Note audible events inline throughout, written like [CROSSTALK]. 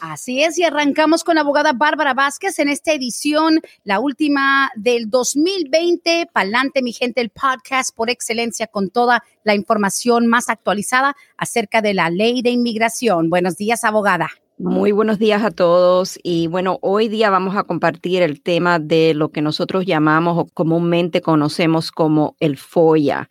Así es, y arrancamos con la abogada Bárbara Vázquez en esta edición, la última del 2020. Pa'lante, mi gente, el podcast por excelencia con toda la información más actualizada acerca de la ley de inmigración. Buenos días, abogada. Muy buenos días a todos y bueno, hoy día vamos a compartir el tema de lo que nosotros llamamos o comúnmente conocemos como el FOIA.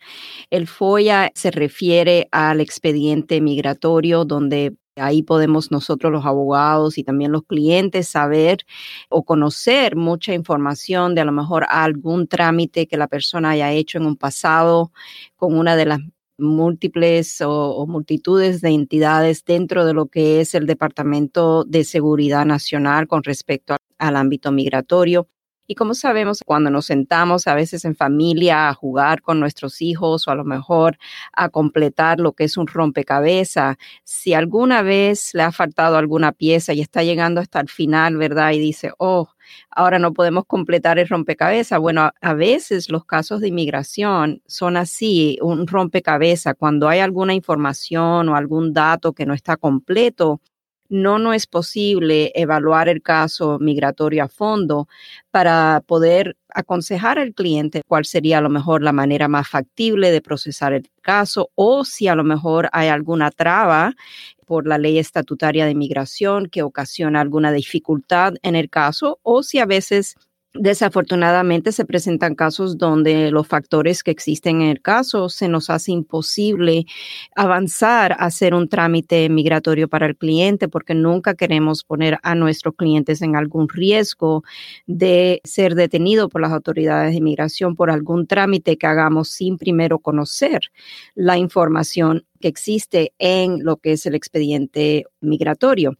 El FOIA se refiere al expediente migratorio donde Ahí podemos nosotros los abogados y también los clientes saber o conocer mucha información de a lo mejor algún trámite que la persona haya hecho en un pasado con una de las múltiples o, multitudes de entidades dentro de lo que es el Departamento de Seguridad Nacional con respecto al ámbito migratorio. Y como sabemos, cuando nos sentamos a veces en familia a jugar con nuestros hijos o a lo mejor a completar lo que es un rompecabezas, si alguna vez le ha faltado alguna pieza y está llegando hasta el final, ¿verdad? Y dice, oh, ahora no podemos completar el rompecabezas. Bueno, a, veces los casos de inmigración son así, un rompecabezas, cuando hay alguna información o algún dato que no está completo, no, no es posible evaluar el caso migratorio a fondo para poder aconsejar al cliente cuál sería a lo mejor la manera más factible de procesar el caso o si a lo mejor hay alguna traba por la ley estatutaria de inmigración que ocasiona alguna dificultad en el caso o si a veces Desafortunadamente se presentan casos donde los factores que existen en el caso se nos hace imposible avanzar a hacer un trámite migratorio para el cliente porque nunca queremos poner a nuestros clientes en algún riesgo de ser detenido por las autoridades de inmigración por algún trámite que hagamos sin primero conocer la información que existe en lo que es el expediente migratorio.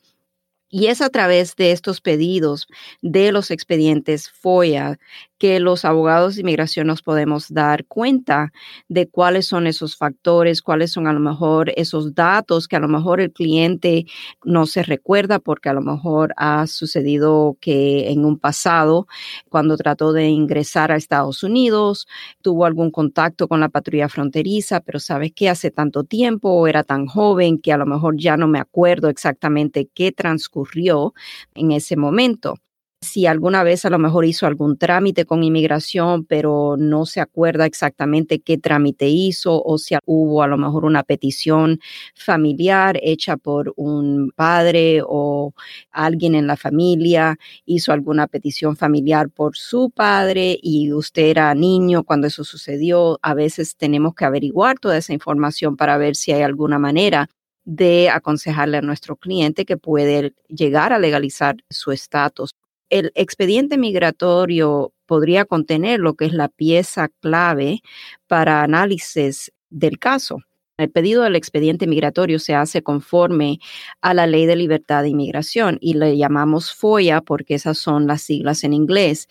Y es a través de estos pedidos de los expedientes FOIA que los abogados de inmigración nos podemos dar cuenta de cuáles son esos factores, cuáles son a lo mejor esos datos que a lo mejor el cliente no se recuerda porque a lo mejor ha sucedido que en un pasado, cuando trató de ingresar a Estados Unidos, tuvo algún contacto con la patrulla fronteriza, pero sabes que hace tanto tiempo era tan joven que a lo mejor ya no me acuerdo exactamente qué transcurrió en ese momento si alguna vez a lo mejor hizo algún trámite con inmigración, pero no se acuerda exactamente qué trámite hizo o si hubo a lo mejor una petición familiar hecha por un padre o alguien en la familia, hizo alguna petición familiar por su padre y usted era niño cuando eso sucedió. A veces tenemos que averiguar toda esa información para ver si hay alguna manera de aconsejarle a nuestro cliente que puede llegar a legalizar su estatus el expediente migratorio podría contener lo que es la pieza clave para análisis del caso. El pedido del expediente migratorio se hace conforme a la Ley de Libertad de Inmigración y le llamamos FOIA porque esas son las siglas en inglés.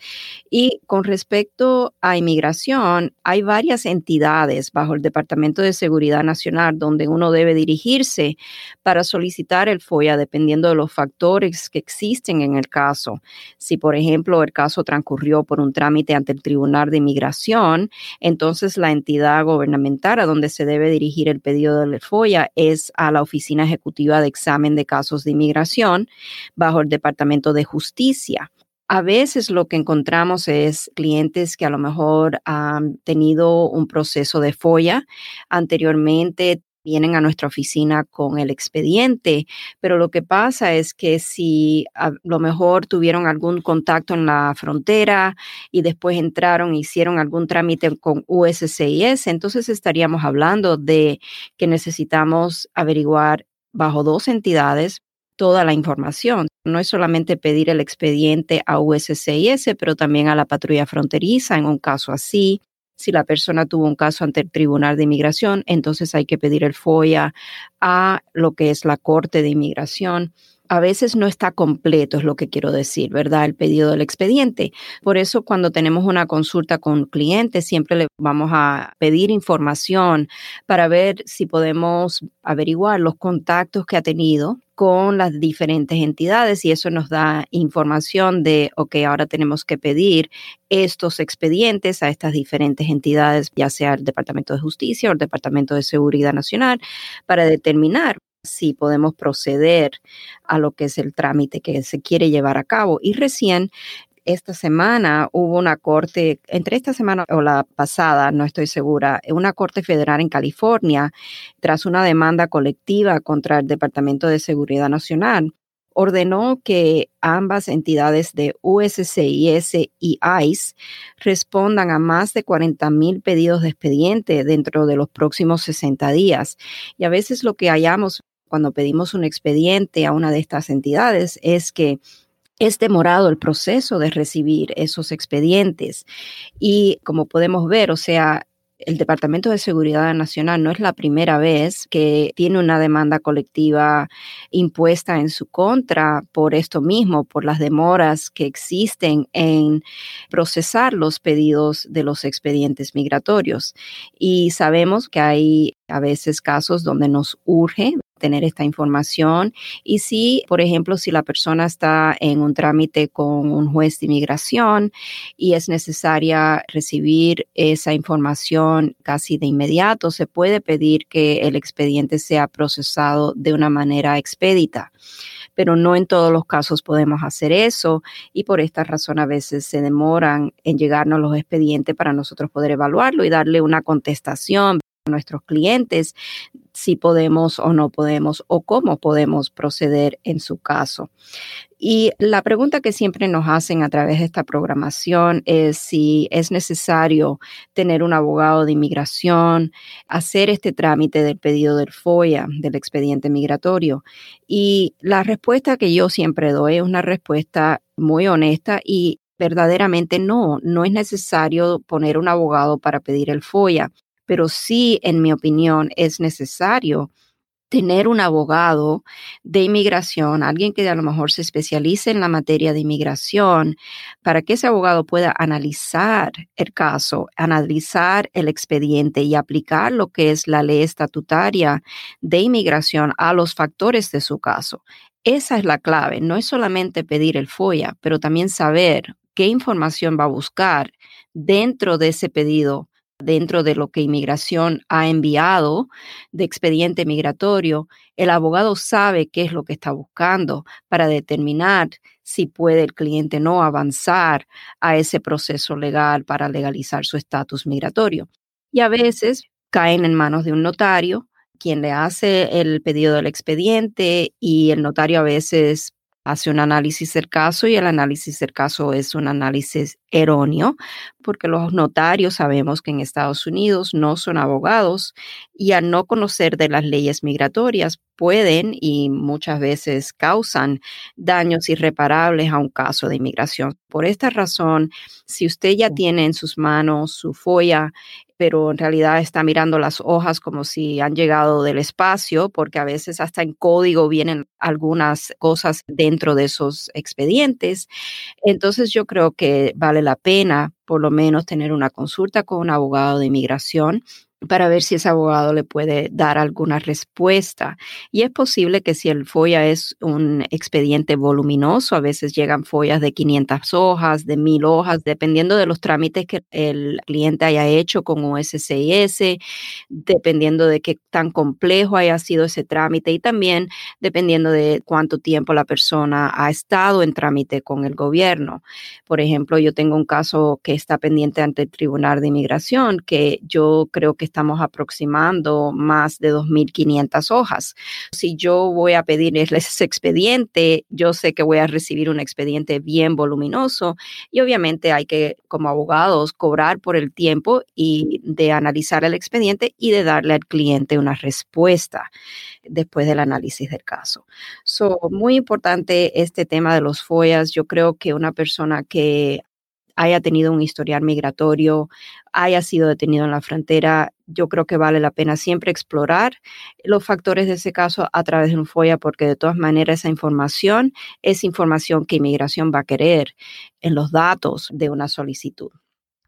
Y con respecto a inmigración, hay varias entidades bajo el Departamento de Seguridad Nacional donde uno debe dirigirse para solicitar el FOIA dependiendo de los factores que existen en el caso. Si, por ejemplo, el caso transcurrió por un trámite ante el Tribunal de Inmigración, entonces la entidad gubernamental a donde se debe dirigir el pedido del FOIA es a la Oficina Ejecutiva de Examen de Casos de Inmigración bajo el Departamento de Justicia. A veces lo que encontramos es clientes que a lo mejor han tenido un proceso de FOIA anteriormente, vienen a nuestra oficina con el expediente, pero lo que pasa es que si a lo mejor tuvieron algún contacto en la frontera y después entraron, hicieron algún trámite con USCIS, entonces estaríamos hablando de que necesitamos averiguar bajo dos entidades toda la información. No es solamente pedir el expediente a USCIS, pero también a la patrulla fronteriza en un caso así, si la persona tuvo un caso ante el Tribunal de Inmigración, entonces hay que pedir el FOIA a lo que es la Corte de Inmigración. A veces no está completo, es lo que quiero decir, ¿verdad? El pedido del expediente. Por eso cuando tenemos una consulta con clientes, siempre le vamos a pedir información para ver si podemos averiguar los contactos que ha tenido con las diferentes entidades y eso nos da información de, ok, ahora tenemos que pedir estos expedientes a estas diferentes entidades, ya sea el Departamento de Justicia o el Departamento de Seguridad Nacional, para determinar si podemos proceder a lo que es el trámite que se quiere llevar a cabo. Y recién esta semana hubo una corte, entre esta semana o la pasada, no estoy segura, una corte federal en California, tras una demanda colectiva contra el Departamento de Seguridad Nacional, ordenó que ambas entidades de USCIS y ICE respondan a más de 40 mil pedidos de expediente dentro de los próximos 60 días. Y a veces lo que hallamos cuando pedimos un expediente a una de estas entidades es que es demorado el proceso de recibir esos expedientes. Y como podemos ver, o sea, el Departamento de Seguridad Nacional no es la primera vez que tiene una demanda colectiva impuesta en su contra por esto mismo, por las demoras que existen en procesar los pedidos de los expedientes migratorios. Y sabemos que hay a veces casos donde nos urge tener esta información. Y si, por ejemplo, si la persona está en un trámite con un juez de inmigración y es necesaria recibir esa información casi de inmediato, se puede pedir que el expediente sea procesado de una manera expedita. Pero no en todos los casos podemos hacer eso y por esta razón a veces se demoran en llegarnos los expedientes para nosotros poder evaluarlo y darle una contestación nuestros clientes si podemos o no podemos o cómo podemos proceder en su caso. Y la pregunta que siempre nos hacen a través de esta programación es si es necesario tener un abogado de inmigración, hacer este trámite del pedido del FOIA, del expediente migratorio. Y la respuesta que yo siempre doy es una respuesta muy honesta y verdaderamente no, no es necesario poner un abogado para pedir el FOIA pero sí, en mi opinión, es necesario tener un abogado de inmigración, alguien que a lo mejor se especialice en la materia de inmigración, para que ese abogado pueda analizar el caso, analizar el expediente y aplicar lo que es la ley estatutaria de inmigración a los factores de su caso. Esa es la clave, no es solamente pedir el FOIA, pero también saber qué información va a buscar dentro de ese pedido dentro de lo que inmigración ha enviado de expediente migratorio, el abogado sabe qué es lo que está buscando para determinar si puede el cliente no avanzar a ese proceso legal para legalizar su estatus migratorio. Y a veces caen en manos de un notario, quien le hace el pedido del expediente y el notario a veces hace un análisis del caso y el análisis del caso es un análisis erróneo, porque los notarios sabemos que en Estados Unidos no son abogados y al no conocer de las leyes migratorias pueden y muchas veces causan daños irreparables a un caso de inmigración. Por esta razón, si usted ya tiene en sus manos su FOIA pero en realidad está mirando las hojas como si han llegado del espacio, porque a veces hasta en código vienen algunas cosas dentro de esos expedientes. Entonces yo creo que vale la pena por lo menos tener una consulta con un abogado de inmigración para ver si ese abogado le puede dar alguna respuesta. Y es posible que si el FOIA es un expediente voluminoso, a veces llegan follas de 500 hojas, de 1000 hojas, dependiendo de los trámites que el cliente haya hecho con USCIS, dependiendo de qué tan complejo haya sido ese trámite y también dependiendo de cuánto tiempo la persona ha estado en trámite con el gobierno. Por ejemplo, yo tengo un caso que está pendiente ante el Tribunal de Inmigración que yo creo que estamos aproximando más de 2.500 hojas. Si yo voy a pedirles ese expediente, yo sé que voy a recibir un expediente bien voluminoso y obviamente hay que, como abogados, cobrar por el tiempo y de analizar el expediente y de darle al cliente una respuesta después del análisis del caso. So, muy importante este tema de los FOIAs. Yo creo que una persona que haya tenido un historial migratorio, haya sido detenido en la frontera, yo creo que vale la pena siempre explorar los factores de ese caso a través de un FOIA, porque de todas maneras esa información es información que inmigración va a querer en los datos de una solicitud.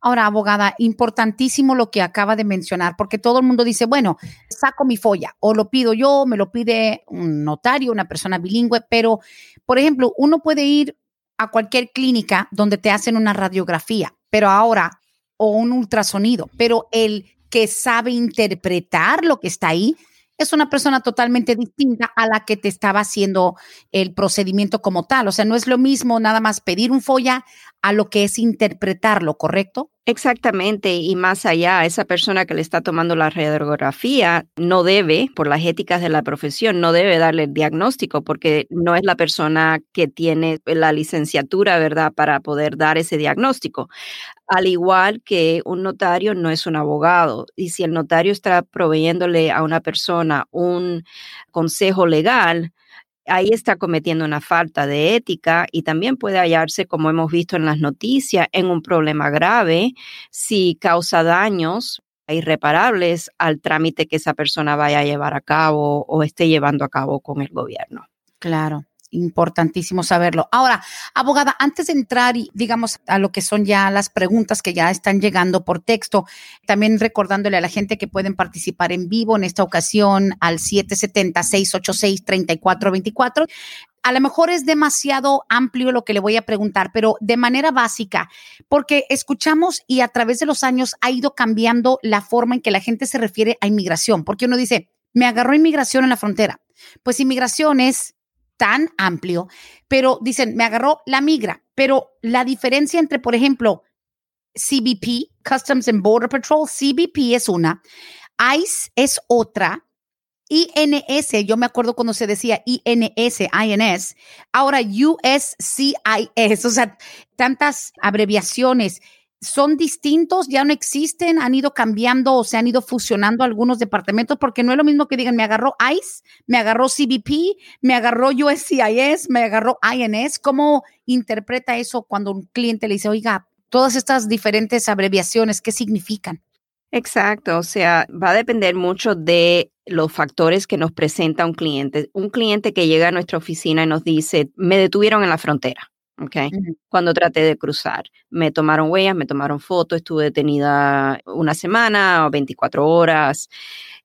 Ahora, abogada, importantísimo lo que acaba de mencionar, porque todo el mundo dice, bueno, saco mi folla o lo pido yo, me lo pide un notario, una persona bilingüe, pero, por ejemplo, uno puede ir a cualquier clínica donde te hacen una radiografía, pero ahora, o un ultrasonido, pero el que sabe interpretar lo que está ahí es una persona totalmente distinta a la que te estaba haciendo el procedimiento como tal. O sea, no es lo mismo nada más pedir un folla a lo que es interpretarlo, ¿correcto? Exactamente, y más allá, esa persona que le está tomando la radiografía no debe, por las éticas de la profesión, no debe darle el diagnóstico porque no es la persona que tiene la licenciatura, ¿verdad?, para poder dar ese diagnóstico. Al igual que un notario no es un abogado, y si el notario está proveyéndole a una persona un consejo legal, ahí está cometiendo una falta de ética y también puede hallarse, como hemos visto en las noticias, en un problema grave si causa daños irreparables al trámite que esa persona vaya a llevar a cabo o esté llevando a cabo con el gobierno. Claro importantísimo saberlo. Ahora, abogada, antes de entrar y digamos a lo que son ya las preguntas que ya están llegando por texto, también recordándole a la gente que pueden participar en vivo en esta ocasión al 770-686-3424. A lo mejor es demasiado amplio lo que le voy a preguntar, pero de manera básica, porque escuchamos y a través de los años ha ido cambiando la forma en que la gente se refiere a inmigración, porque uno dice, me agarró inmigración en la frontera. Pues inmigración es tan amplio, pero dicen, me agarró la migra, pero la diferencia entre, por ejemplo, CBP, Customs and Border Patrol, CBP es una, ICE es otra, INS, yo me acuerdo cuando se decía INS, INS, ahora USCIS, o sea, tantas abreviaciones son distintos, ya no existen, han ido cambiando o se han ido fusionando algunos departamentos, porque no es lo mismo que digan, me agarró ICE, me agarró CBP, me agarró USCIS, me agarró INS. ¿Cómo interpreta eso cuando un cliente le dice, oiga, todas estas diferentes abreviaciones, ¿qué significan? Exacto, o sea, va a depender mucho de los factores que nos presenta un cliente. Un cliente que llega a nuestra oficina y nos dice, me detuvieron en la frontera Okay. Cuando traté de cruzar, me tomaron huellas, me tomaron fotos, estuve detenida una semana o 24 horas.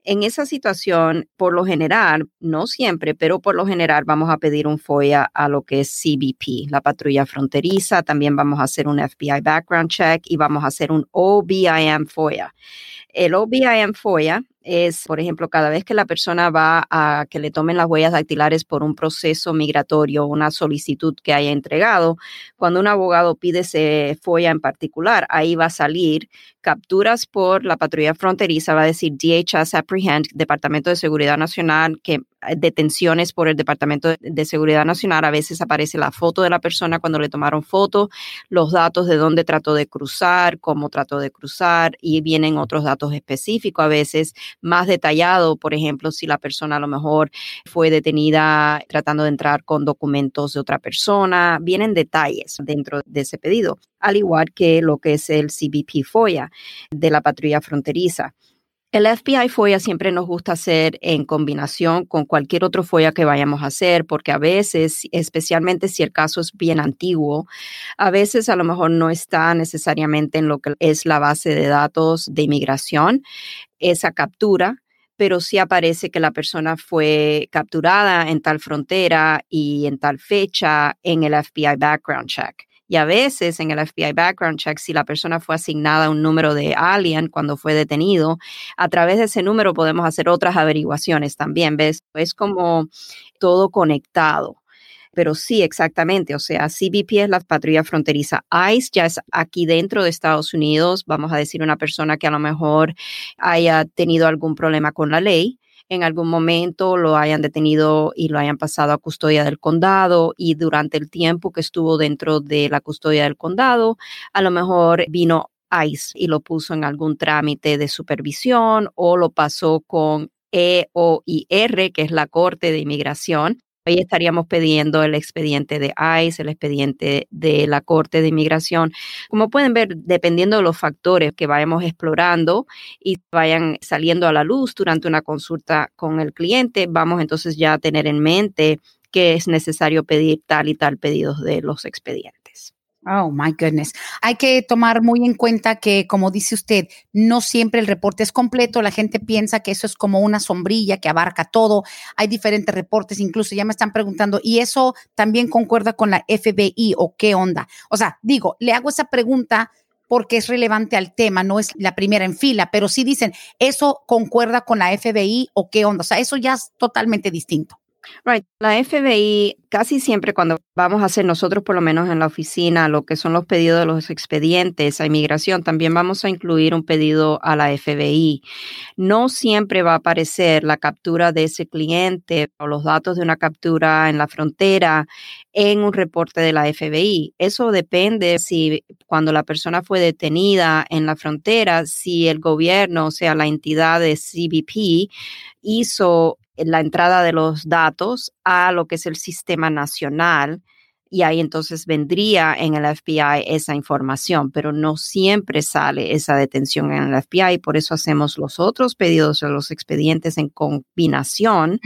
En esa situación, por lo general, no siempre, pero por lo general vamos a pedir un FOIA a lo que es CBP, la patrulla fronteriza. También vamos a hacer un FBI background check y vamos a hacer un OBIM FOIA. El OBIM FOIA es, por ejemplo, cada vez que la persona va a que le tomen las huellas dactilares por un proceso migratorio, una solicitud que haya entregado, cuando un abogado pide ese FOIA en particular, ahí va a salir capturas por la patrulla fronteriza, va a decir DHS Apprehend, Departamento de Seguridad Nacional, que detenciones por el Departamento de Seguridad Nacional, a veces aparece la foto de la persona cuando le tomaron foto, los datos de dónde trató de cruzar, cómo trató de cruzar y vienen otros datos específicos, a veces más detallado, por ejemplo, si la persona a lo mejor fue detenida tratando de entrar con documentos de otra persona, vienen detalles dentro de ese pedido, al igual que lo que es el CBP FOIA de la patrulla fronteriza. El FBI FOIA siempre nos gusta hacer en combinación con cualquier otro FOIA que vayamos a hacer, porque a veces, especialmente si el caso es bien antiguo, a veces a lo mejor no está necesariamente en lo que es la base de datos de inmigración, esa captura, pero sí aparece que la persona fue capturada en tal frontera y en tal fecha en el FBI background check. Y a veces en el FBI background check, si la persona fue asignada un número de alien cuando fue detenido, a través de ese número podemos hacer otras averiguaciones también, ¿ves? Es como todo conectado. Pero sí, exactamente. O sea, CBP es la patrulla fronteriza. ICE ya es aquí dentro de Estados Unidos. Vamos a decir una persona que a lo mejor haya tenido algún problema con la ley en algún momento lo hayan detenido y lo hayan pasado a custodia del condado y durante el tiempo que estuvo dentro de la custodia del condado, a lo mejor vino ICE y lo puso en algún trámite de supervisión o lo pasó con EOIR, que es la Corte de Inmigración, Ahí estaríamos pidiendo el expediente de ICE, el expediente de la Corte de Inmigración. Como pueden ver, dependiendo de los factores que vayamos explorando y vayan saliendo a la luz durante una consulta con el cliente, vamos entonces ya a tener en mente que es necesario pedir tal y tal pedidos de los expedientes. Oh, my goodness. Hay que tomar muy en cuenta que, como dice usted, no siempre el reporte es completo. La gente piensa que eso es como una sombrilla que abarca todo. Hay diferentes reportes, incluso ya me están preguntando, ¿y eso también concuerda con la FBI o qué onda? O sea, digo, le hago esa pregunta porque es relevante al tema, no es la primera en fila, pero sí dicen, ¿eso concuerda con la FBI o qué onda? O sea, eso ya es totalmente distinto. Right. La FBI casi siempre cuando vamos a hacer nosotros, por lo menos en la oficina, lo que son los pedidos de los expedientes a inmigración, también vamos a incluir un pedido a la FBI. No siempre va a aparecer la captura de ese cliente o los datos de una captura en la frontera en un reporte de la FBI. Eso depende si cuando la persona fue detenida en la frontera, si el gobierno, o sea, la entidad de CBP, hizo la entrada de los datos a lo que es el sistema nacional y ahí entonces vendría en el FBI esa información, pero no siempre sale esa detención en el FBI y por eso hacemos los otros pedidos de los expedientes en combinación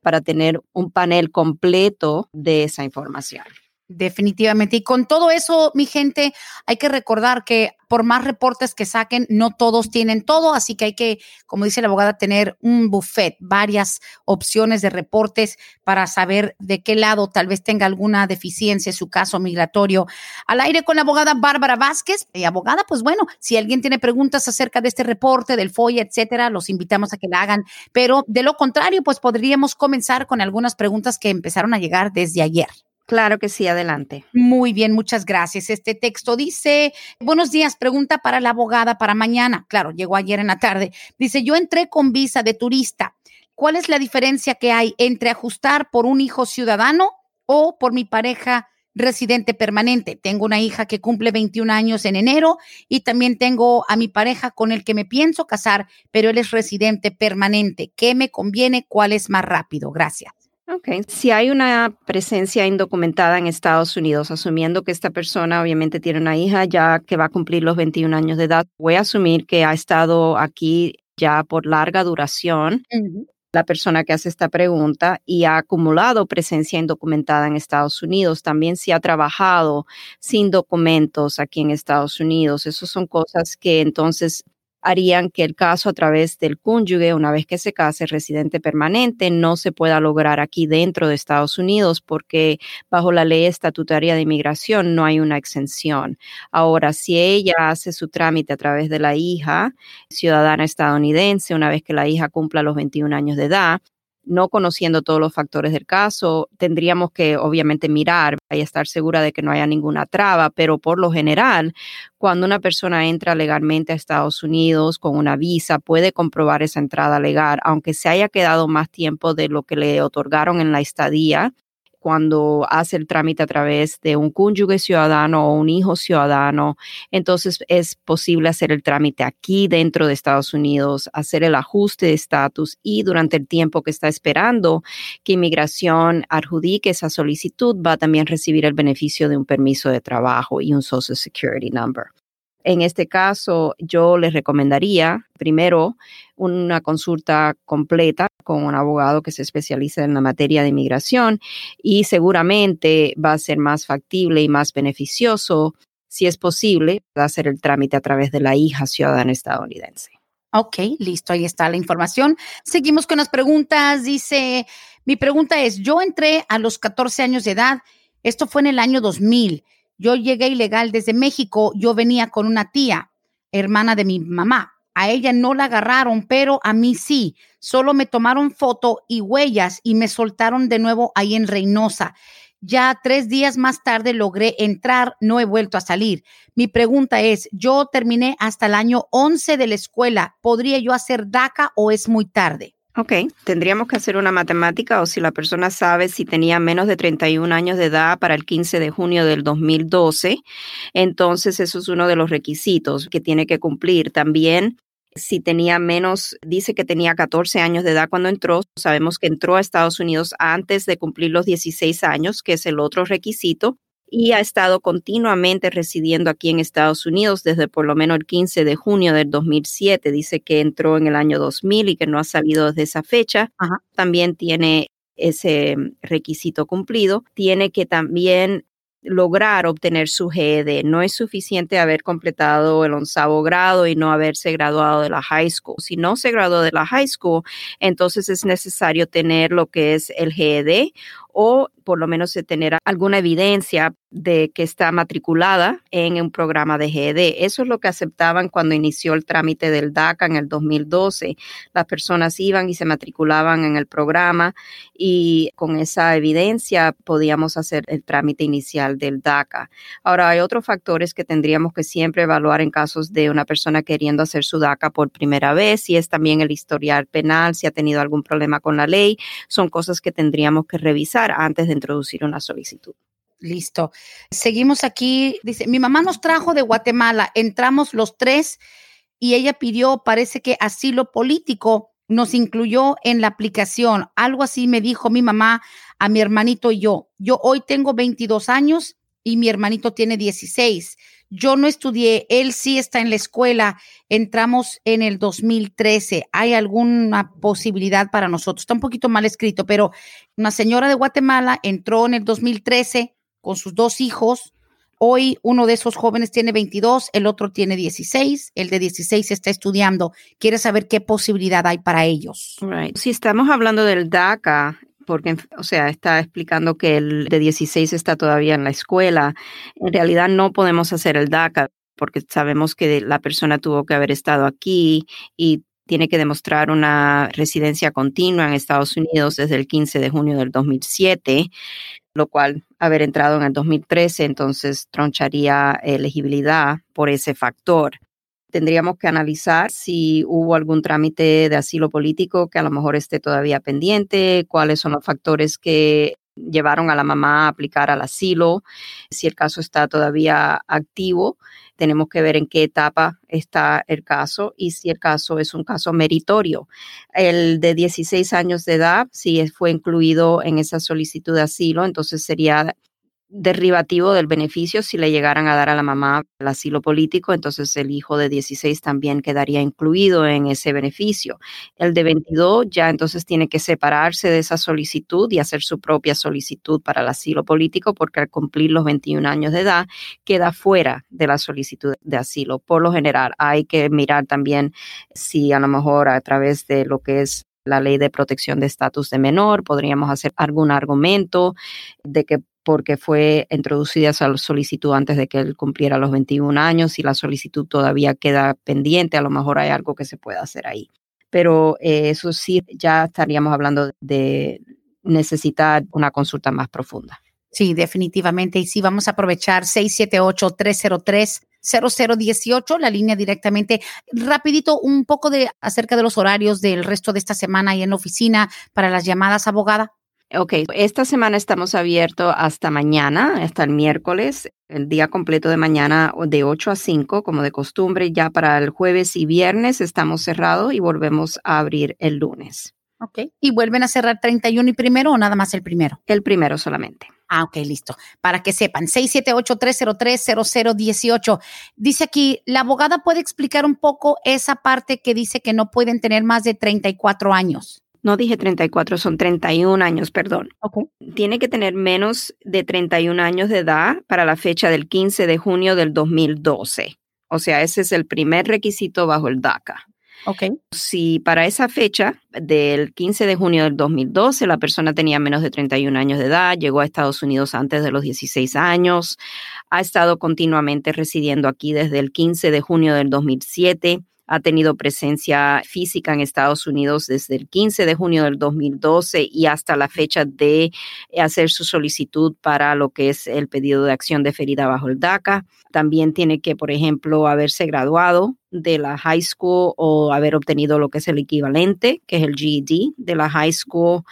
para tener un panel completo de esa información. Definitivamente. Y con todo eso, mi gente, hay que recordar que por más reportes que saquen, no todos tienen todo, así que hay que, como dice la abogada, tener un buffet, varias opciones de reportes para saber de qué lado tal vez tenga alguna deficiencia en su caso migratorio. Al aire con la abogada Bárbara Vázquez. Y abogada, pues bueno, si alguien tiene preguntas acerca de este reporte, del FOIA, etcétera, los invitamos a que la hagan. Pero de lo contrario, pues podríamos comenzar con algunas preguntas que empezaron a llegar desde ayer. Claro que sí, adelante. Muy bien, muchas gracias. Este texto dice, buenos días, pregunta para la abogada para mañana. Claro, llegó ayer en la tarde. Dice, yo entré con visa de turista. ¿Cuál es la diferencia que hay entre ajustar por un hijo ciudadano o por mi pareja residente permanente? Tengo una hija que cumple 21 años en enero y también tengo a mi pareja con el que me pienso casar, pero él es residente permanente. ¿Qué me conviene? ¿Cuál es más rápido? Gracias. Ok, si hay una presencia indocumentada en Estados Unidos, asumiendo que esta persona obviamente tiene una hija ya que va a cumplir los 21 años de edad, voy a asumir que ha estado aquí ya por larga duración. La persona que hace esta pregunta y ha acumulado presencia indocumentada en Estados Unidos, también si ha trabajado sin documentos aquí en Estados Unidos. Esas son cosas que entonces harían que el caso a través del cónyuge, una vez que se case residente permanente, no se pueda lograr aquí dentro de Estados Unidos porque bajo la ley estatutaria de inmigración no hay una exención. Ahora, si ella hace su trámite a través de la hija, ciudadana estadounidense, una vez que la hija cumpla los 21 años de edad, no conociendo todos los factores del caso, tendríamos que obviamente mirar y estar segura de que no haya ninguna traba, pero por lo general, cuando una persona entra legalmente a Estados Unidos con una visa, puede comprobar esa entrada legal, aunque se haya quedado más tiempo de lo que le otorgaron en la estadía cuando hace el trámite a través de un cónyuge ciudadano o un hijo ciudadano, entonces es posible hacer el trámite aquí dentro de Estados Unidos, hacer el ajuste de estatus y durante el tiempo que está esperando que inmigración adjudique esa solicitud, va a también recibir el beneficio de un permiso de trabajo y un Social Security Number. En este caso, yo les recomendaría primero una consulta completa con un abogado que se especializa en la materia de inmigración y seguramente va a ser más factible y más beneficioso, si es posible, hacer el trámite a través de la hija ciudadana estadounidense. Ok, listo, ahí está la información. Seguimos con las preguntas. Dice, mi pregunta es, yo entré a los 14 años de edad, esto fue en el año 2000. Yo llegué ilegal desde México, yo venía con una tía, hermana de mi mamá. A ella no la agarraron, pero a mí sí. Solo me tomaron foto y huellas y me soltaron de nuevo ahí en Reynosa. Ya tres días más tarde logré entrar, no he vuelto a salir. Mi pregunta es, yo terminé hasta el año 11 de la escuela, ¿podría yo hacer DACA o es muy tarde? Ok, tendríamos que hacer una matemática o si la persona sabe si tenía menos de 31 años de edad para el 15 de junio del 2012, entonces eso es uno de los requisitos que tiene que cumplir. También si tenía menos, dice que tenía 14 años de edad cuando entró. Sabemos que entró a Estados Unidos antes de cumplir los 16 años, que es el otro requisito y ha estado continuamente residiendo aquí en Estados Unidos desde por lo menos el 15 de junio del 2007. Dice que entró en el año 2000 y que no ha salido desde esa fecha. También tiene ese requisito cumplido. Tiene que también lograr obtener su GED. No es suficiente haber completado el onceavo grado y no haberse graduado de la high school. Si no se graduó de la high school, entonces es necesario tener lo que es el GED o por lo menos tener alguna evidencia de que está matriculada en un programa de GED. Eso es lo que aceptaban cuando inició el trámite del DACA en el 2012. Las personas iban y se matriculaban en el programa y con esa evidencia podíamos hacer el trámite inicial del DACA. Ahora, hay otros factores que tendríamos que siempre evaluar en casos de una persona queriendo hacer su DACA por primera vez, si es también el historial penal, si ha tenido algún problema con la ley. Son cosas que tendríamos que revisar antes de introducir una solicitud. Listo. Seguimos aquí. Dice, mi mamá nos trajo de Guatemala, entramos los tres y ella pidió, parece que asilo político, nos incluyó en la aplicación. Algo así me dijo mi mamá a mi hermanito y yo. Yo hoy tengo 22 años y mi hermanito tiene 16. Yo no estudié, él sí está en la escuela. Entramos en el 2013. ¿Hay alguna posibilidad para nosotros? Está un poquito mal escrito, pero una señora de Guatemala entró en el 2013 con sus dos hijos. Hoy uno de esos jóvenes tiene 22, el otro tiene 16, el de 16 está estudiando. Quiere saber qué posibilidad hay para ellos. Si estamos hablando del DACA, porque, o sea, está explicando que el de 16 está todavía en la escuela. En realidad no podemos hacer el DACA porque sabemos que la persona tuvo que haber estado aquí y tiene que demostrar una residencia continua en Estados Unidos desde el 15 de junio del 2007, lo cual haber entrado en el 2013 entonces troncharía elegibilidad por ese factor tendríamos que analizar si hubo algún trámite de asilo político que a lo mejor esté todavía pendiente, cuáles son los factores que llevaron a la mamá a aplicar al asilo, si el caso está todavía activo, tenemos que ver en qué etapa está el caso y si el caso es un caso meritorio. El de 16 años de edad, si fue incluido en esa solicitud de asilo, entonces sería derivativo del beneficio si le llegaran a dar a la mamá el asilo político, entonces el hijo de 16 también quedaría incluido en ese beneficio. El de 22 ya entonces tiene que separarse de esa solicitud y hacer su propia solicitud para el asilo político porque al cumplir los 21 años de edad queda fuera de la solicitud de asilo. Por lo general hay que mirar también si a lo mejor a través de lo que es la ley de protección de estatus de menor, podríamos hacer algún argumento de que porque fue introducida esa solicitud antes de que él cumpliera los 21 años y la solicitud todavía queda pendiente, a lo mejor hay algo que se pueda hacer ahí. Pero eh, eso sí, ya estaríamos hablando de necesitar una consulta más profunda. Sí, definitivamente. Y sí, vamos a aprovechar 678-303-0018, la línea directamente. Rapidito, un poco de acerca de los horarios del resto de esta semana y en la oficina para las llamadas, abogada. Ok, esta semana estamos abiertos hasta mañana, hasta el miércoles, el día completo de mañana de 8 a 5, como de costumbre. Ya para el jueves y viernes estamos cerrados y volvemos a abrir el lunes. Ok, ¿y vuelven a cerrar 31 y primero o nada más el primero? El primero solamente. Ah, ok, listo. Para que sepan, 678-303-0018. Dice aquí, la abogada puede explicar un poco esa parte que dice que no pueden tener más de 34 años. No dije 34, son 31 años, perdón. Tiene que tener menos de 31 años de edad para la fecha del 15 de junio del 2012. O sea, ese es el primer requisito bajo el DACA. Okay. Si para esa fecha del 15 de junio del 2012 la persona tenía menos de 31 años de edad, llegó a Estados Unidos antes de los 16 años, ha estado continuamente residiendo aquí desde el 15 de junio del 2007, ha tenido presencia física en Estados Unidos desde el 15 de junio del 2012 y hasta la fecha de hacer su solicitud para lo que es el pedido de acción deferida bajo el DACA. También tiene que, por ejemplo, haberse graduado de la high school o haber obtenido lo que es el equivalente, que es el GED de la high school,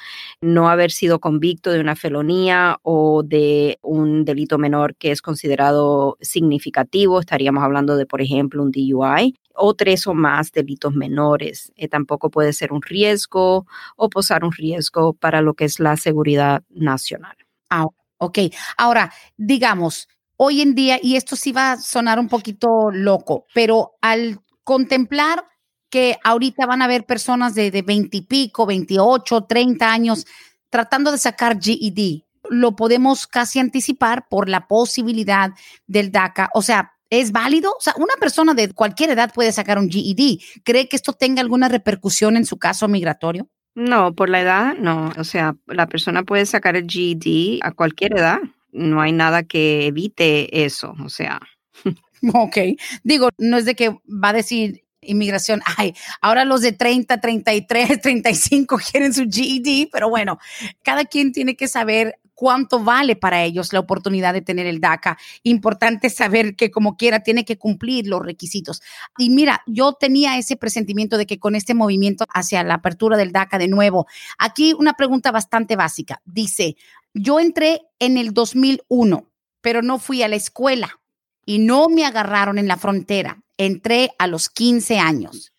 no haber sido convicto de una felonía o de un delito menor que es considerado significativo. Estaríamos hablando de, por ejemplo, un DUI o tres o más delitos menores. Eh, tampoco puede ser un riesgo o posar un riesgo para lo que es la seguridad nacional. Ah, ok. Ahora, digamos, hoy en día, y esto sí va a sonar un poquito loco, pero al contemplar que ahorita van a haber personas de, de 20 y pico, 28, 30 años tratando de sacar GED, lo podemos casi anticipar por la posibilidad del DACA. O sea, ¿Es válido? O sea, una persona de cualquier edad puede sacar un GED. ¿Cree que esto tenga alguna repercusión en su caso migratorio? No, por la edad, no. O sea, la persona puede sacar el GED a cualquier edad. No hay nada que evite eso. O sea. [LAUGHS] Ok. Digo, no es de que va a decir inmigración, ay, ahora los de 30, 33, 35 quieren su GED, pero bueno, cada quien tiene que saber cuánto vale para ellos la oportunidad de tener el DACA. Importante saber que como quiera tiene que cumplir los requisitos. Y mira, yo tenía ese presentimiento de que con este movimiento hacia la apertura del DACA de nuevo, aquí una pregunta bastante básica. Dice, yo entré en el 2001, pero no fui a la escuela y no me agarraron en la frontera. Entré a los 15 años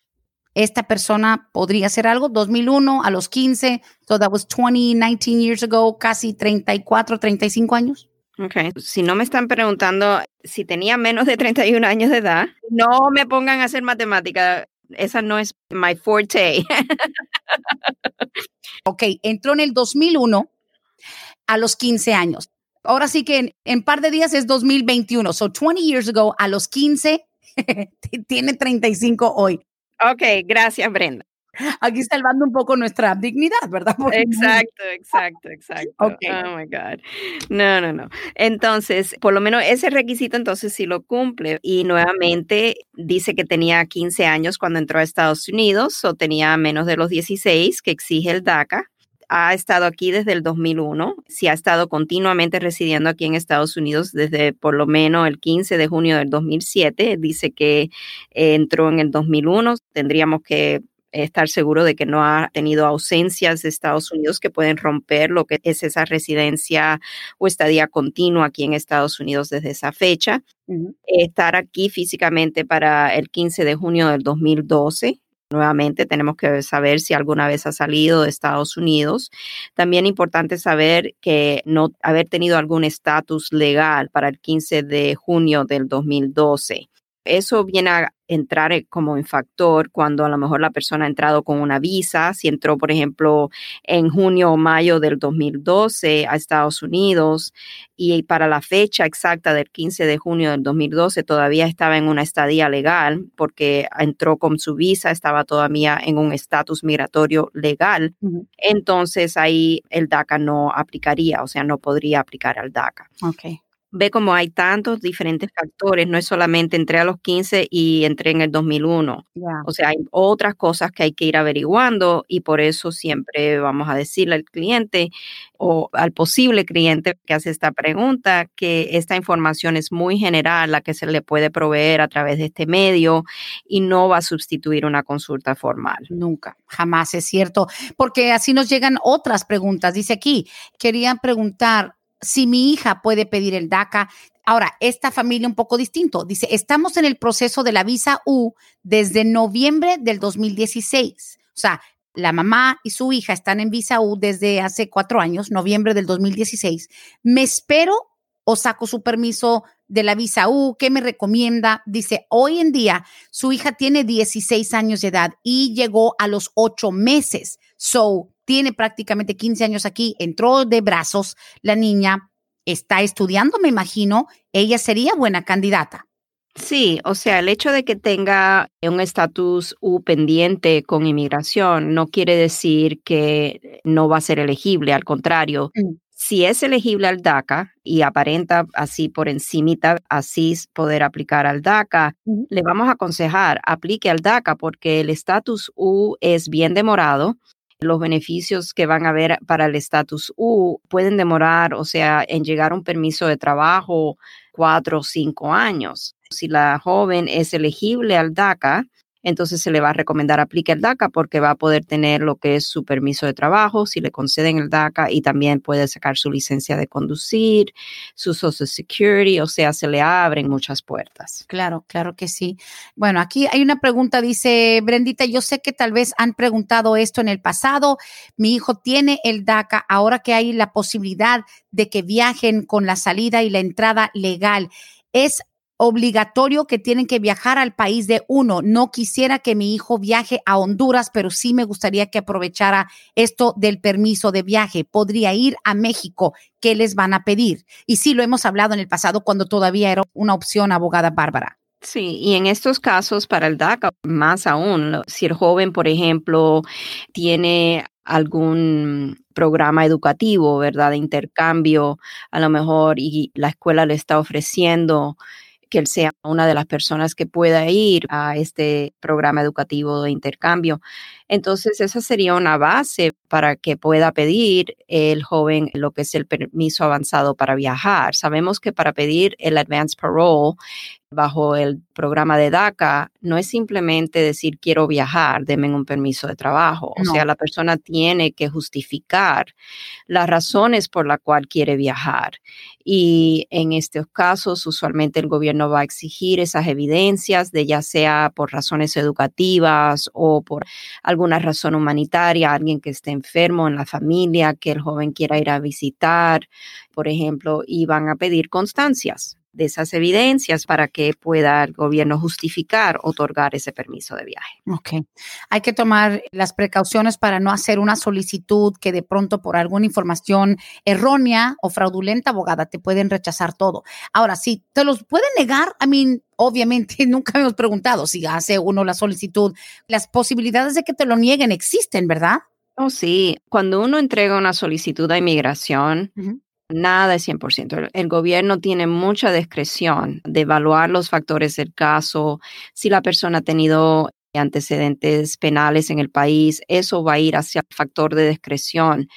esta persona podría hacer algo. 2001 a los 15, so that was 20, 19 years ago, casi 34, 35 años. Ok, si no me están preguntando si tenía menos de 31 años de edad, no me pongan a hacer matemática. Esa no es my forte. [LAUGHS] ok, entró en el 2001 a los 15 años. Ahora sí que en, en par de días es 2021. So 20 years ago a los 15 [LAUGHS] tiene 35 hoy. Ok, gracias Brenda. Aquí salvando un poco nuestra dignidad, ¿verdad? [LAUGHS] exacto, exacto, exacto. Okay. Oh my God. No, no, no. Entonces, por lo menos ese requisito entonces sí lo cumple. Y nuevamente dice que tenía 15 años cuando entró a Estados Unidos o tenía menos de los 16 que exige el DACA ha estado aquí desde el 2001, si ha estado continuamente residiendo aquí en Estados Unidos desde por lo menos el 15 de junio del 2007. Dice que entró en el 2001. Tendríamos que estar seguro de que no ha tenido ausencias de Estados Unidos que pueden romper lo que es esa residencia o estadía continua aquí en Estados Unidos desde esa fecha. Estar aquí físicamente para el 15 de junio del 2012 Nuevamente tenemos que saber si alguna vez ha salido de Estados Unidos. También importante saber que no haber tenido algún estatus legal para el 15 de junio del 2012 eso viene a entrar eh, como un factor cuando a lo mejor la persona ha entrado con una visa, si entró, por ejemplo, en junio o mayo del 2012 a Estados Unidos y para la fecha exacta del 15 de junio del 2012 todavía estaba en una estadía legal porque entró con su visa, estaba todavía en un estatus migratorio legal, entonces ahí el DACA no aplicaría, o sea, no podría aplicar al DACA. Okay ve como hay tantos diferentes factores, no es solamente entré a los 15 y entré en el 2001. O sea, hay otras cosas que hay que ir averiguando y por eso siempre vamos a decirle al cliente o al posible cliente que hace esta pregunta que esta información es muy general, la que se le puede proveer a través de este medio y no va a sustituir una consulta formal. Nunca, jamás es cierto, porque así nos llegan otras preguntas. Dice aquí, querían preguntar, si mi hija puede pedir el DACA. Ahora, esta familia un poco distinto. Dice, estamos en el proceso de la visa U desde noviembre del 2016. O sea, la mamá y su hija están en visa U desde hace cuatro años, noviembre del 2016. ¿Me espero o saco su permiso de la visa U? ¿Qué me recomienda? Dice, hoy en día su hija tiene 16 años de edad y llegó a los ocho meses. So, tiene prácticamente 15 años aquí, entró de brazos la niña, está estudiando, me imagino, ella sería buena candidata. Sí, o sea, el hecho de que tenga un estatus U pendiente con inmigración no quiere decir que no va a ser elegible, al contrario. Mm. Si es elegible al DACA y aparenta así por encimita, así poder aplicar al DACA, le vamos a aconsejar, aplique al DACA porque el estatus U es bien demorado los beneficios que van a haber para el estatus U pueden demorar, o sea, en llegar a un permiso de trabajo cuatro o cinco años. Si la joven es elegible al DACA, entonces se le va a recomendar aplique el DACA porque va a poder tener lo que es su permiso de trabajo si le conceden el DACA y también puede sacar su licencia de conducir, su Social Security, o sea, se le abren muchas puertas. Claro, claro que sí. Bueno, aquí hay una pregunta, dice Brendita, yo sé que tal vez han preguntado esto en el pasado, mi hijo tiene el DACA, ahora que hay la posibilidad de que viajen con la salida y la entrada legal. ¿Es obligatorio que tienen que viajar al país de uno. No quisiera que mi hijo viaje a Honduras, pero sí me gustaría que aprovechara esto del permiso de viaje. Podría ir a México. ¿Qué les van a pedir? Y sí, lo hemos hablado en el pasado cuando todavía era una opción, abogada Bárbara. Sí, y en estos casos para el DACA, más aún, si el joven, por ejemplo, tiene algún programa educativo, ¿verdad? De intercambio, a lo mejor, y la escuela le está ofreciendo que él sea una de las personas que pueda ir a este programa educativo de intercambio. Entonces, esa sería una base para que pueda pedir el joven lo que es el permiso avanzado para viajar. Sabemos que para pedir el advance parole bajo el programa de DACA no es simplemente decir quiero viajar, denme un permiso de trabajo. O sea, la persona tiene que justificar las razones por las cuales quiere viajar. Y en estos casos, usualmente el gobierno va a exigir esas evidencias de ya sea por razones educativas o por alguna razón humanitaria, alguien que esté enfermo en la familia, que el joven quiera ir a visitar, por ejemplo, y van a pedir constancias de esas evidencias para que pueda el gobierno justificar otorgar ese permiso de viaje. Ok. Hay que tomar las precauciones para no hacer una solicitud que de pronto por alguna información errónea o fraudulenta, abogada, te pueden rechazar todo. Ahora, si te los pueden negar, a mí, obviamente [LAUGHS] nunca hemos preguntado si hace uno la solicitud. Las posibilidades de que te lo nieguen existen, ¿verdad? Oh, sí. Cuando uno entrega una solicitud a inmigración, Nada es 100%. El gobierno tiene mucha discreción de evaluar los factores del caso, si la persona ha tenido antecedentes penales en el país, eso va a ir hacia el factor de discreción.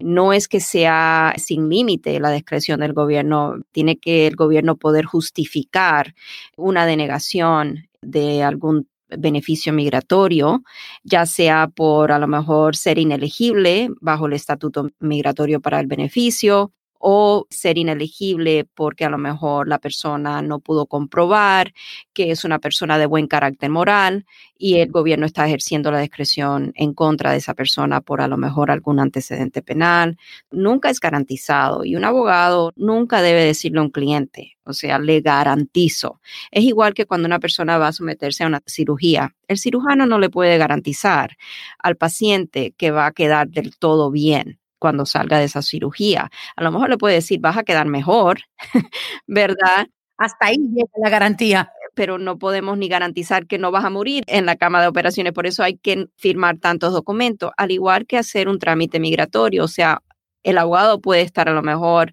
No es que sea sin límite la discreción del gobierno, tiene que el gobierno poder justificar una denegación de algún beneficio migratorio, ya sea por a lo mejor ser inelegible bajo el estatuto migratorio para el beneficio o ser inelegible porque a lo mejor la persona no pudo comprobar que es una persona de buen carácter moral y el gobierno está ejerciendo la discreción en contra de esa persona por a lo mejor algún antecedente penal. Nunca es garantizado y un abogado nunca debe decirle a un cliente, o sea, le garantizo. Es igual que cuando una persona va a someterse a una cirugía. El cirujano no le puede garantizar al paciente que va a quedar del todo bien cuando salga de esa cirugía. A lo mejor le puede decir, vas a quedar mejor, [LAUGHS] ¿verdad? Hasta ahí llega la garantía. Pero no podemos ni garantizar que no vas a morir en la cama de operaciones. Por eso hay que firmar tantos documentos, al igual que hacer un trámite migratorio. O sea, el abogado puede estar a lo mejor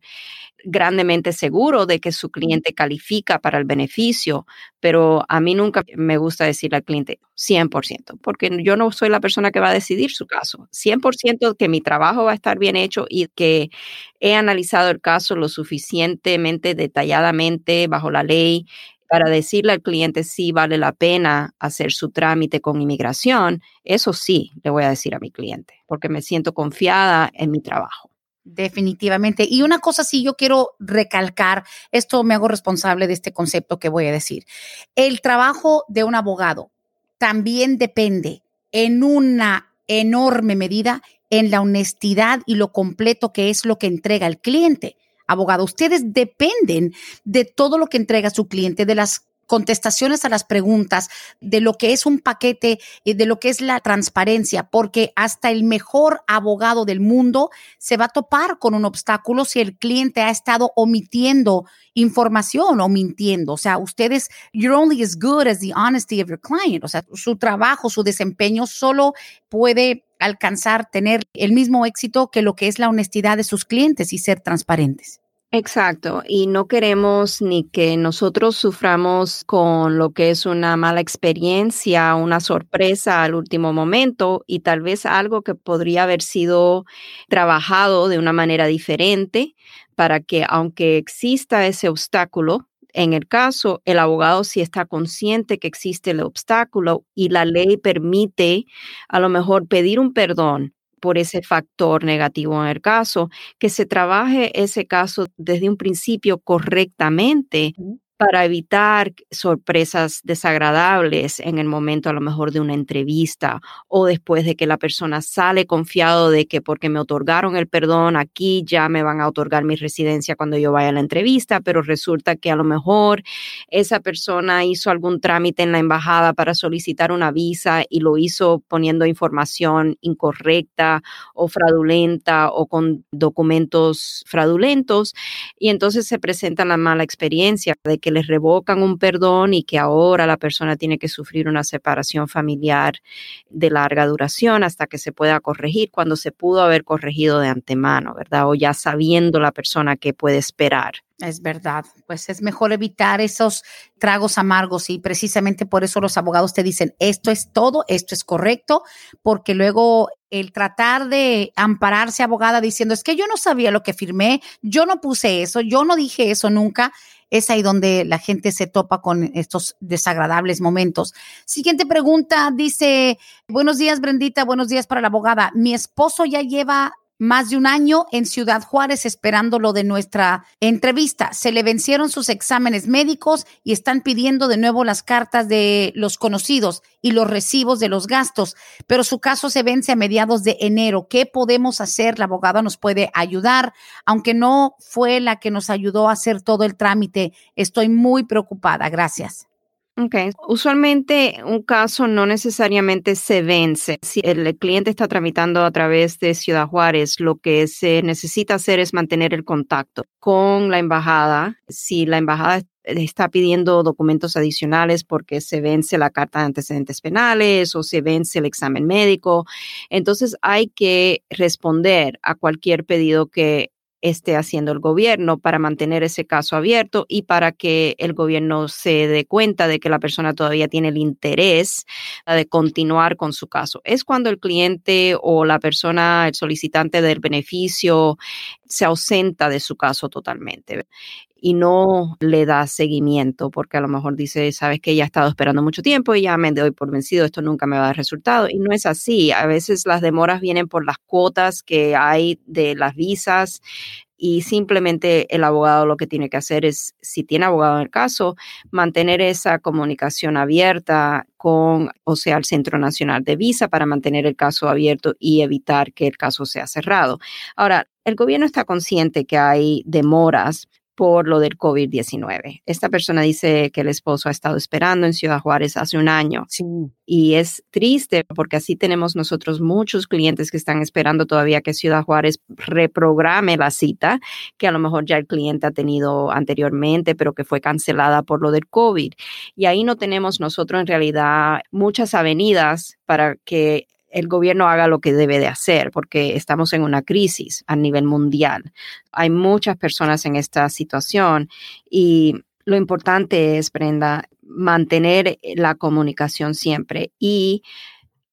grandemente seguro de que su cliente califica para el beneficio, pero a mí nunca me gusta decirle al cliente 100%, porque yo no soy la persona que va a decidir su caso. 100% que mi trabajo va a estar bien hecho y que he analizado el caso lo suficientemente detalladamente bajo la ley para decirle al cliente si vale la pena hacer su trámite con inmigración, eso sí le voy a decir a mi cliente, porque me siento confiada en mi trabajo. Definitivamente. Y una cosa sí yo quiero recalcar, esto me hago responsable de este concepto que voy a decir. El trabajo de un abogado también depende en una enorme medida en la honestidad y lo completo que es lo que entrega el cliente. Abogado, ustedes dependen de todo lo que entrega su cliente, de las contestaciones a las preguntas de lo que es un paquete de lo que es la transparencia, porque hasta el mejor abogado del mundo se va a topar con un obstáculo si el cliente ha estado omitiendo información o mintiendo. O sea, ustedes, you're only as good as the honesty of your client. O sea, su trabajo, su desempeño solo puede alcanzar, tener el mismo éxito que lo que es la honestidad de sus clientes y ser transparentes. Exacto, y no queremos ni que nosotros suframos con lo que es una mala experiencia, una sorpresa al último momento y tal vez algo que podría haber sido trabajado de una manera diferente para que aunque exista ese obstáculo en el caso, el abogado sí está consciente que existe el obstáculo y la ley permite a lo mejor pedir un perdón por ese factor negativo en el caso, que se trabaje ese caso desde un principio correctamente para evitar sorpresas desagradables en el momento a lo mejor de una entrevista o después de que la persona sale confiado de que porque me otorgaron el perdón aquí ya me van a otorgar mi residencia cuando yo vaya a la entrevista, pero resulta que a lo mejor esa persona hizo algún trámite en la embajada para solicitar una visa y lo hizo poniendo información incorrecta o fraudulenta o con documentos fraudulentos y entonces se presenta la mala experiencia de que les revocan un perdón y que ahora la persona tiene que sufrir una separación familiar de larga duración hasta que se pueda corregir cuando se pudo haber corregido de antemano, ¿verdad? O ya sabiendo la persona que puede esperar. Es verdad, pues es mejor evitar esos tragos amargos y precisamente por eso los abogados te dicen, esto es todo, esto es correcto, porque luego el tratar de ampararse abogada diciendo, es que yo no sabía lo que firmé, yo no puse eso, yo no dije eso nunca, es ahí donde la gente se topa con estos desagradables momentos. Siguiente pregunta, dice, buenos días Brendita, buenos días para la abogada. Mi esposo ya lleva más de un año en Ciudad Juárez esperando lo de nuestra entrevista. Se le vencieron sus exámenes médicos y están pidiendo de nuevo las cartas de los conocidos y los recibos de los gastos, pero su caso se vence a mediados de enero. ¿Qué podemos hacer? La abogada nos puede ayudar, aunque no fue la que nos ayudó a hacer todo el trámite. Estoy muy preocupada. Gracias. Ok, usualmente un caso no necesariamente se vence. Si el cliente está tramitando a través de Ciudad Juárez, lo que se necesita hacer es mantener el contacto con la embajada. Si la embajada está pidiendo documentos adicionales porque se vence la carta de antecedentes penales o se vence el examen médico. Entonces hay que responder a cualquier pedido que esté haciendo el gobierno para mantener ese caso abierto y para que el gobierno se dé cuenta de que la persona todavía tiene el interés de continuar con su caso. Es cuando el cliente o la persona, el solicitante del beneficio, se ausenta de su caso totalmente y no le da seguimiento porque a lo mejor dice, sabes que ya ha estado esperando mucho tiempo y ya me doy por vencido, esto nunca me va a dar resultado. Y no es así. A veces las demoras vienen por las cuotas que hay de las visas y simplemente el abogado lo que tiene que hacer es, si tiene abogado en el caso, mantener esa comunicación abierta con, o sea, el Centro Nacional de Visa para mantener el caso abierto y evitar que el caso sea cerrado. Ahora, el gobierno está consciente que hay demoras por lo del COVID-19. Esta persona dice que el esposo ha estado esperando en Ciudad Juárez hace un año. Y es triste porque así tenemos nosotros muchos clientes que están esperando todavía que Ciudad Juárez reprograme la cita, que a lo mejor ya el cliente ha tenido anteriormente, pero que fue cancelada por lo del COVID. Y ahí no tenemos nosotros en realidad muchas avenidas para que el gobierno haga lo que debe de hacer, porque estamos en una crisis a nivel mundial. Hay muchas personas en esta situación y lo importante es, Brenda, mantener la comunicación siempre y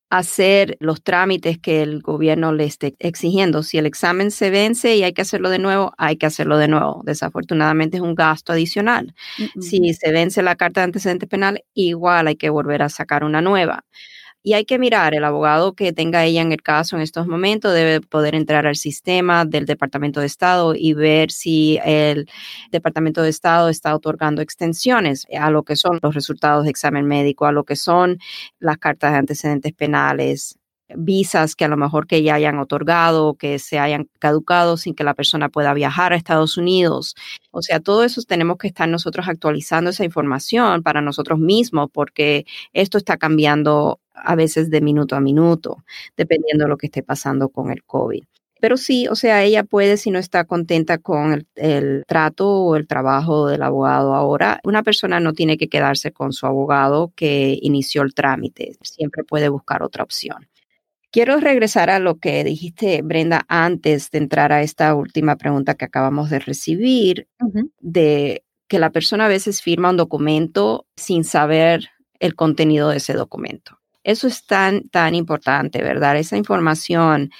hacer los trámites que el gobierno le esté exigiendo. Si el examen se vence y hay que hacerlo de nuevo, hay que hacerlo de nuevo. Desafortunadamente es un gasto adicional. Si se vence la carta de antecedente penal, igual hay que volver a sacar una nueva. Y hay que mirar, el abogado que tenga ella en el caso en estos momentos debe poder entrar al sistema del Departamento de Estado y ver si el Departamento de Estado está otorgando extensiones a lo que son los resultados de examen médico, a lo que son las cartas de antecedentes penales, visas que a lo mejor que ya hayan otorgado, que se hayan caducado sin que la persona pueda viajar a Estados Unidos. O sea, todo eso tenemos que estar nosotros actualizando esa información para nosotros mismos porque esto está cambiando a veces de minuto a minuto, dependiendo de lo que esté pasando con el COVID. Pero sí, o sea, ella puede, si no está contenta con el, trato o el trabajo del abogado ahora, una persona no tiene que quedarse con su abogado que inició el trámite, siempre puede buscar otra opción. Quiero regresar a lo que dijiste, Brenda, antes de entrar a esta última pregunta que acabamos de recibir, de que la persona a veces firma un documento sin saber el contenido de ese documento. Eso es tan, tan importante, ¿verdad? Esa información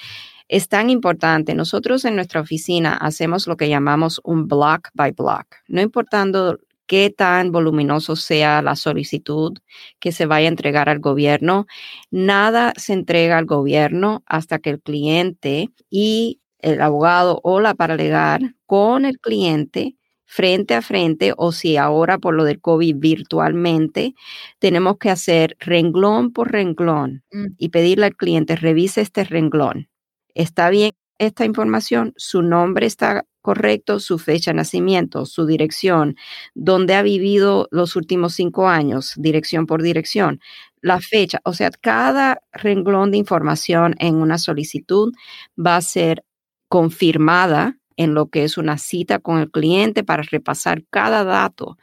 es tan importante. Nosotros en nuestra oficina hacemos lo que llamamos un block by block, no importando qué tan voluminoso sea la solicitud que se vaya a entregar al gobierno. Nada se entrega al gobierno hasta que el cliente y el abogado o la paralegal con el cliente frente a frente o si ahora por lo del COVID virtualmente, tenemos que hacer renglón por renglón mm. y pedirle al cliente, revise este renglón. ¿Está bien esta información? ¿Su nombre está correcto? ¿Su fecha de nacimiento? ¿Su dirección? ¿Dónde ha vivido los últimos cinco años? Dirección por dirección. La fecha, o sea, cada renglón de información en una solicitud va a ser confirmada en lo que es una cita con el cliente para repasar cada dato.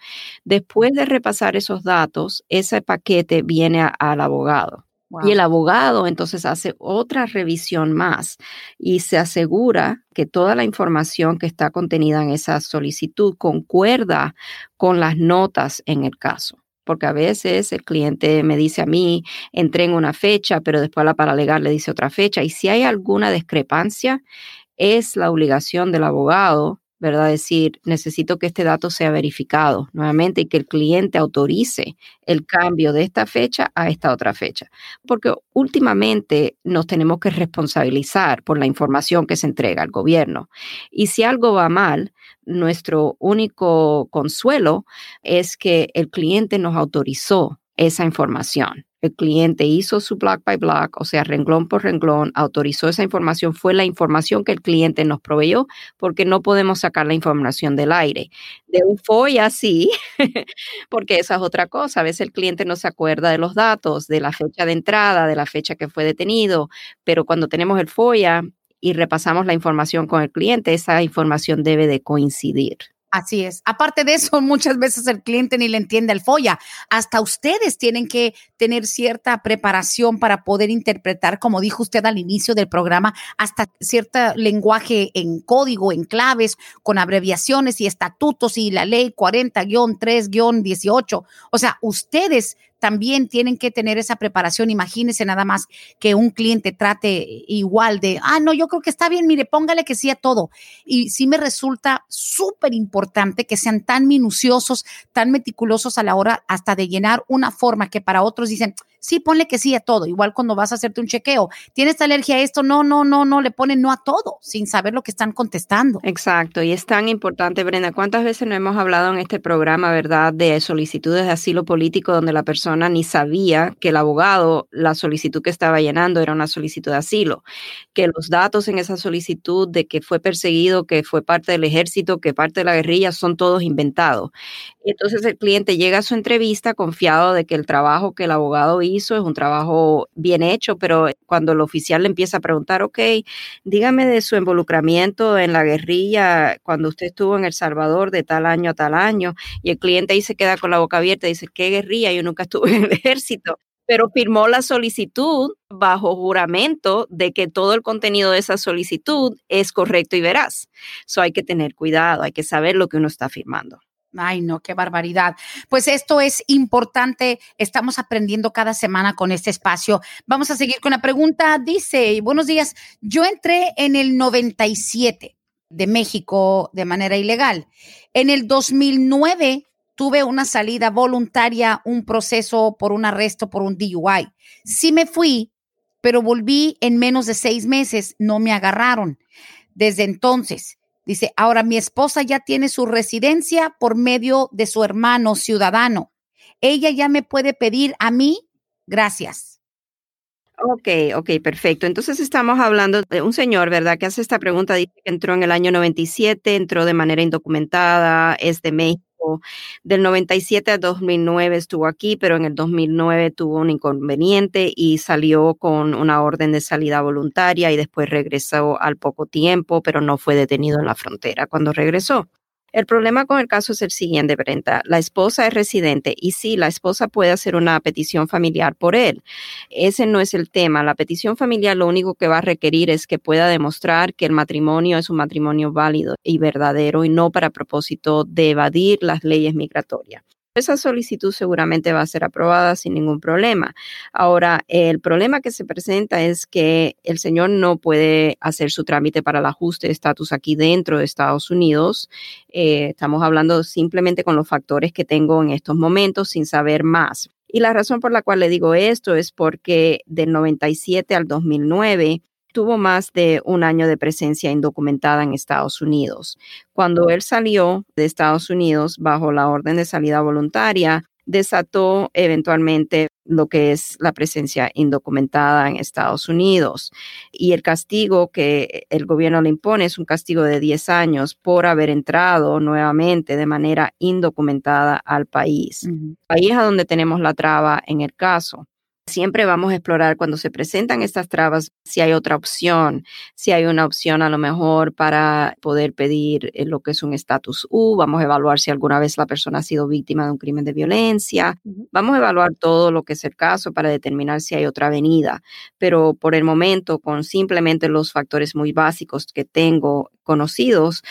Después de repasar esos datos, ese paquete viene al abogado. Y el abogado entonces hace otra revisión más y se asegura que toda la información que está contenida en esa solicitud concuerda con las notas en el caso porque a veces el cliente me dice a mí, entré en una fecha, pero después la paralegal le dice otra fecha. Y si hay alguna discrepancia, es la obligación del abogado, ¿verdad? Decir, necesito que este dato sea verificado nuevamente y que el cliente autorice el cambio de esta fecha a esta otra fecha. Porque últimamente nos tenemos que responsabilizar por la información que se entrega al gobierno. Y si algo va mal, nuestro único consuelo es que el cliente nos autorizó esa información el cliente hizo su block by block, o sea, renglón por renglón, autorizó esa información, fue la información que el cliente nos proveyó, porque no podemos sacar la información del aire. De un FOIA sí, [LAUGHS] porque esa es otra cosa. A veces el cliente no se acuerda de los datos, de la fecha de entrada, de la fecha que fue detenido, pero cuando tenemos el FOIA y repasamos la información con el cliente, esa información debe de coincidir. Así es. Aparte de eso, [LAUGHS] muchas veces el cliente ni le entiende el folla. Hasta ustedes tienen que tener cierta preparación para poder interpretar, como dijo usted al inicio del programa, hasta cierto lenguaje en código, en claves, con abreviaciones y estatutos y la ley 40-3-18. O sea, ustedes también tienen que tener esa preparación. Imagínense nada más que un cliente trate igual de, ah, no, yo creo que está bien, mire, póngale que sí a todo. Y sí me resulta súper importante que sean tan minuciosos, tan meticulosos a la hora hasta de llenar una forma que para otros dicen, sí, ponle que sí a todo. Igual cuando vas a hacerte un chequeo, ¿tienes alergia a esto? No, no, no, no, le ponen no a todo, sin saber lo que están contestando. Exacto, y es tan importante, Brenda, ¿cuántas veces no hemos hablado en este programa, verdad, de solicitudes de asilo político donde la persona ni sabía que el abogado, la solicitud que estaba llenando era una solicitud de asilo, que los datos en esa solicitud de que fue perseguido, que fue parte del ejército, que parte de la guerrilla, son todos inventados. Entonces el cliente llega a su entrevista confiado de que el trabajo que el abogado hizo es un trabajo bien hecho, pero cuando el oficial le empieza a preguntar, ok, dígame de su involucramiento en la guerrilla cuando usted estuvo en El Salvador de tal año a tal año, y el cliente ahí se queda con la boca abierta dice, ¿qué guerrilla? Yo nunca estuve en el ejército pero firmó la solicitud bajo juramento de que todo el contenido de esa solicitud es correcto y veraz. Eso hay que tener cuidado, hay que saber lo que uno está firmando. Ay, no, qué barbaridad. Pues esto es importante. Estamos aprendiendo cada semana con este espacio. Vamos a seguir con la pregunta. Dice, buenos días, yo entré en el 97 de México de manera ilegal. En el 2009 tuve una salida voluntaria, un proceso por un arresto por un DUI. Sí me fui, pero volví en menos de seis meses. No me agarraron. Desde entonces Dice, ahora mi esposa ya tiene su residencia por medio de su hermano ciudadano. Ella ya me puede pedir a mí, gracias. Ok, ok, perfecto. Entonces estamos hablando de un señor, ¿verdad? Que hace esta pregunta, dice que entró en el año 97, entró de manera indocumentada, es de México del 97 a 2009 estuvo aquí, pero en el 2009 tuvo un inconveniente y salió con una orden de salida voluntaria y después regresó al poco tiempo, pero no fue detenido en la frontera cuando regresó. El problema con el caso es el siguiente, Brenta. La esposa es residente y sí, la esposa puede hacer una petición familiar por él. Ese no es el tema. La petición familiar lo único que va a requerir es que pueda demostrar que el matrimonio es un matrimonio válido y verdadero y no para propósito de evadir las leyes migratorias. Esa solicitud seguramente va a ser aprobada sin ningún problema. Ahora, el problema que se presenta es que el señor no puede hacer su trámite para el ajuste de estatus aquí dentro de Estados Unidos. Eh, estamos hablando simplemente con los factores que tengo en estos momentos sin saber más. Y la razón por la cual le digo esto es porque del 97 al 2009 tuvo más de un año de presencia indocumentada en Estados Unidos. Cuando él salió de Estados Unidos bajo la orden de salida voluntaria, desató eventualmente lo que es la presencia indocumentada en Estados Unidos. Y el castigo que el gobierno le impone es un castigo de 10 años por haber entrado nuevamente de manera indocumentada al país. Ahí es a donde tenemos la traba en el caso. Siempre vamos a explorar cuando se presentan estas trabas si hay otra opción, si hay una opción a lo mejor para poder pedir eh, lo que es un estatus U, vamos a evaluar si alguna vez la persona ha sido víctima de un crimen de violencia, vamos a evaluar todo lo que es el caso para determinar si hay otra avenida, pero por el momento con simplemente los factores muy básicos que tengo conocidos,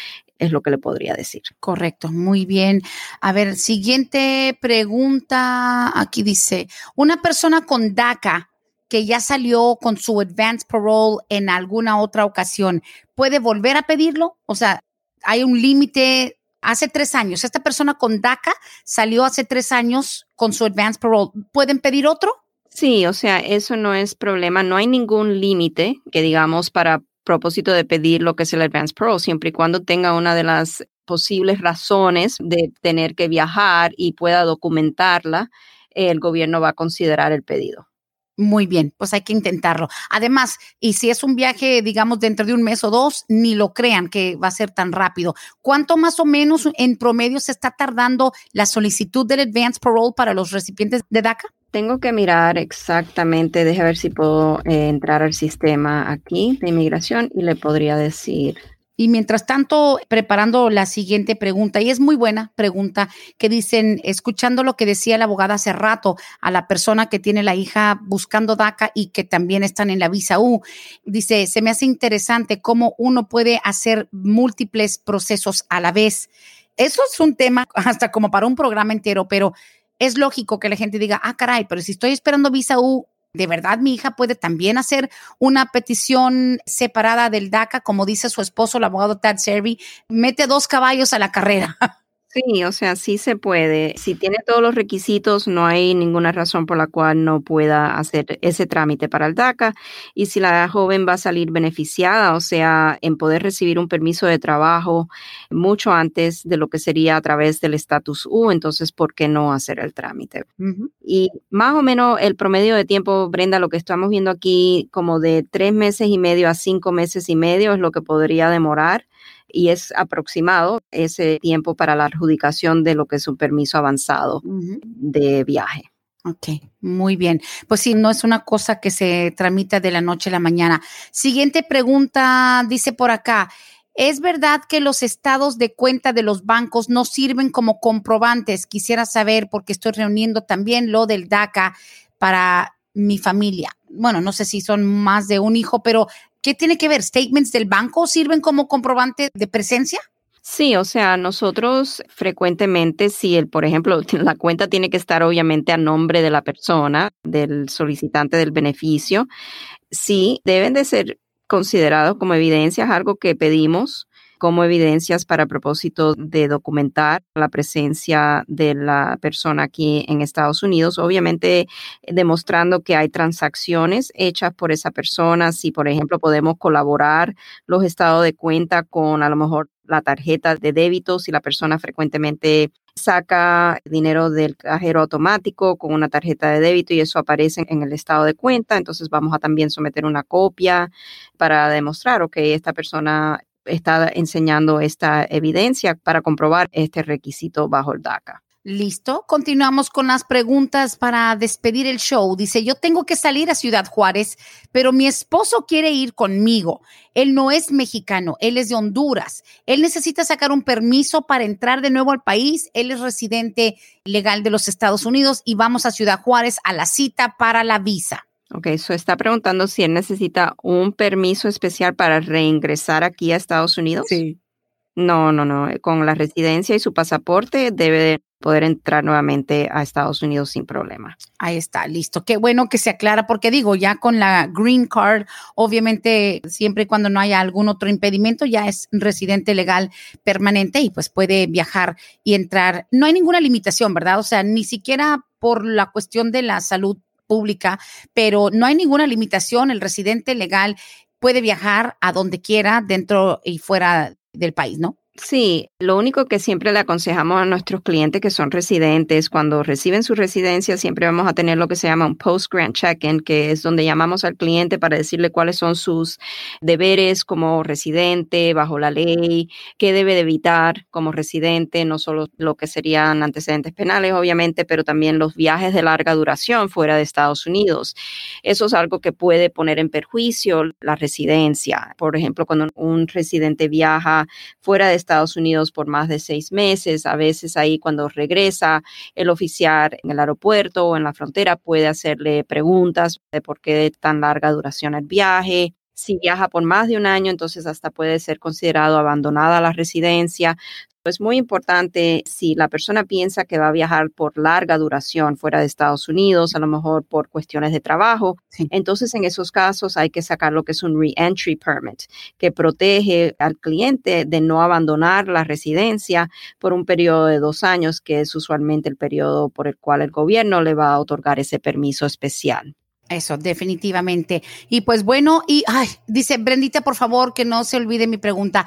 es lo que le podría decir. Correcto, muy bien. A ver, siguiente pregunta. Aquí dice, una persona con DACA que ya salió con su advance parole en alguna otra ocasión, ¿puede volver a pedirlo? O sea, hay un límite. Hace tres años, esta persona con DACA salió hace tres años con su advance parole. ¿Pueden pedir otro? Sí, o sea, eso no es problema. No hay ningún límite que digamos para propósito de pedir lo que es el Advance Pro, siempre y cuando tenga una de las posibles razones de tener que viajar y pueda documentarla, el gobierno va a considerar el pedido. Muy bien, pues hay que intentarlo. Además, y si es un viaje, digamos, dentro de un mes o dos, ni lo crean que va a ser tan rápido. ¿Cuánto más o menos en promedio se está tardando la solicitud del Advance Parole para los recipientes de DACA? Tengo que mirar exactamente, déjame ver si puedo eh, entrar al sistema aquí de inmigración y le podría decir. Y mientras tanto, preparando la siguiente pregunta, y es muy buena pregunta, que dicen, escuchando lo que decía la abogada hace rato a la persona que tiene la hija buscando DACA y que también están en la visa U, dice, se me hace interesante cómo uno puede hacer múltiples procesos a la vez. Eso es un tema [LAUGHS] hasta como para un programa entero, pero es lógico que la gente diga, ah, caray, pero si estoy esperando visa U, ¿de verdad mi hija puede también hacer una petición separada del DACA, como dice su esposo, el abogado Tad Servi? Mete dos caballos a la carrera. [LAUGHS] Sí, o sea, sí se puede. Si tiene todos los requisitos, no hay ninguna razón por la cual no pueda hacer ese trámite para el DACA. Y si la joven va a salir beneficiada, o sea, en poder recibir un permiso de trabajo mucho antes de lo que sería a través del estatus U, entonces, ¿por qué no hacer el trámite? Y más o menos el promedio de tiempo, Brenda, lo que estamos viendo aquí, como de tres meses y medio a cinco meses y medio es lo que podría demorar y es aproximado ese tiempo para la adjudicación de lo que es un permiso avanzado de viaje. Ok, muy bien. Pues sí, no es una cosa que se tramita de la noche a la mañana. Siguiente pregunta, dice por acá. ¿Es verdad que los estados de cuenta de los bancos no sirven como comprobantes? Quisiera saber, porque estoy reuniendo también lo del DACA para mi familia. Bueno, no sé si son más de un hijo, pero ¿Qué tiene que ver? ¿Statements del banco sirven como comprobante de presencia? Sí, o sea, nosotros frecuentemente, si el, por ejemplo, [LAUGHS] la cuenta tiene que estar obviamente a nombre de la persona, del solicitante del beneficio, sí, deben de ser considerados como evidencias, algo que pedimos como evidencias para propósito de documentar la presencia de la persona aquí en Estados Unidos, obviamente demostrando que hay transacciones hechas por esa persona, si por ejemplo podemos colaborar los estados de cuenta con a lo mejor la tarjeta de débito, si la persona frecuentemente saca dinero del cajero automático con una tarjeta de débito y eso aparece en el estado de cuenta, entonces vamos a también someter una copia para demostrar, que esta persona está enseñando esta evidencia para comprobar este requisito bajo el DACA. Listo, continuamos con las preguntas para despedir el show. Dice, yo tengo que salir a Ciudad Juárez, pero mi esposo quiere ir conmigo. Él no es mexicano, él es de Honduras. Él necesita sacar un permiso para entrar de nuevo al país. Él es residente legal de los Estados Unidos y vamos a Ciudad Juárez a la cita para la visa. Ok, eso está preguntando si él necesita un permiso especial para reingresar aquí a Estados Unidos. Sí. No, no, no. Con la residencia y su pasaporte debe poder entrar nuevamente a Estados Unidos sin problema. Ahí está, listo. Qué bueno que se aclara, porque digo, ya con la green card, obviamente, siempre y cuando no haya algún otro impedimento, ya es residente legal permanente y pues puede viajar y entrar. No hay ninguna limitación, ¿verdad? O sea, ni siquiera por la cuestión de la salud pública, pero no hay ninguna limitación. El residente legal puede viajar a donde quiera, dentro y fuera del país, ¿no? Sí, lo único que siempre le aconsejamos a nuestros clientes que son residentes, cuando reciben su residencia, siempre vamos a tener lo que se llama un post-grant check-in, que es donde llamamos al cliente para decirle cuáles son sus deberes como residente bajo la ley, qué debe de evitar como residente, no solo lo que serían antecedentes penales, obviamente, pero también los viajes de larga duración fuera de Estados Unidos. Eso es algo que puede poner en perjuicio la residencia. Por ejemplo, cuando un residente viaja fuera de Estados Unidos por más de seis meses. A veces ahí cuando regresa el oficial en el aeropuerto o en la frontera puede hacerle preguntas de por qué de tan larga duración el viaje. Si viaja por más de un año, entonces hasta puede ser considerado abandonada la residencia. Es muy importante si la persona piensa que va a viajar por larga duración fuera de Estados Unidos, a lo mejor por cuestiones de trabajo. Entonces, en esos casos hay que sacar lo que es un re-entry permit, que protege al cliente de no abandonar la residencia por un periodo de dos años, que es usualmente el periodo por el cual el gobierno le va a otorgar ese permiso especial. Eso, definitivamente. Y pues bueno, y ay, dice Brendita, por favor, que no se olvide mi pregunta.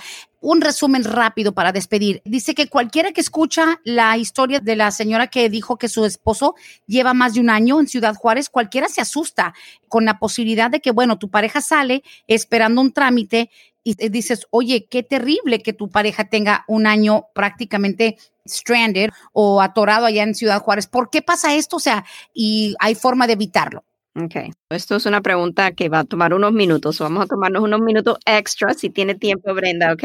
Un resumen rápido para despedir. Dice que cualquiera que escucha la historia de la señora que dijo que su esposo lleva más de un año en Ciudad Juárez, cualquiera se asusta con la posibilidad de que, bueno, tu pareja sale esperando un trámite y dices, oye, qué terrible que tu pareja tenga un año prácticamente stranded o atorado allá en Ciudad Juárez. ¿Por qué pasa esto? O sea, y hay forma de evitarlo. Ok, esto es una pregunta que va a tomar unos minutos. Vamos a tomarnos unos minutos extra si tiene tiempo, Brenda, ok.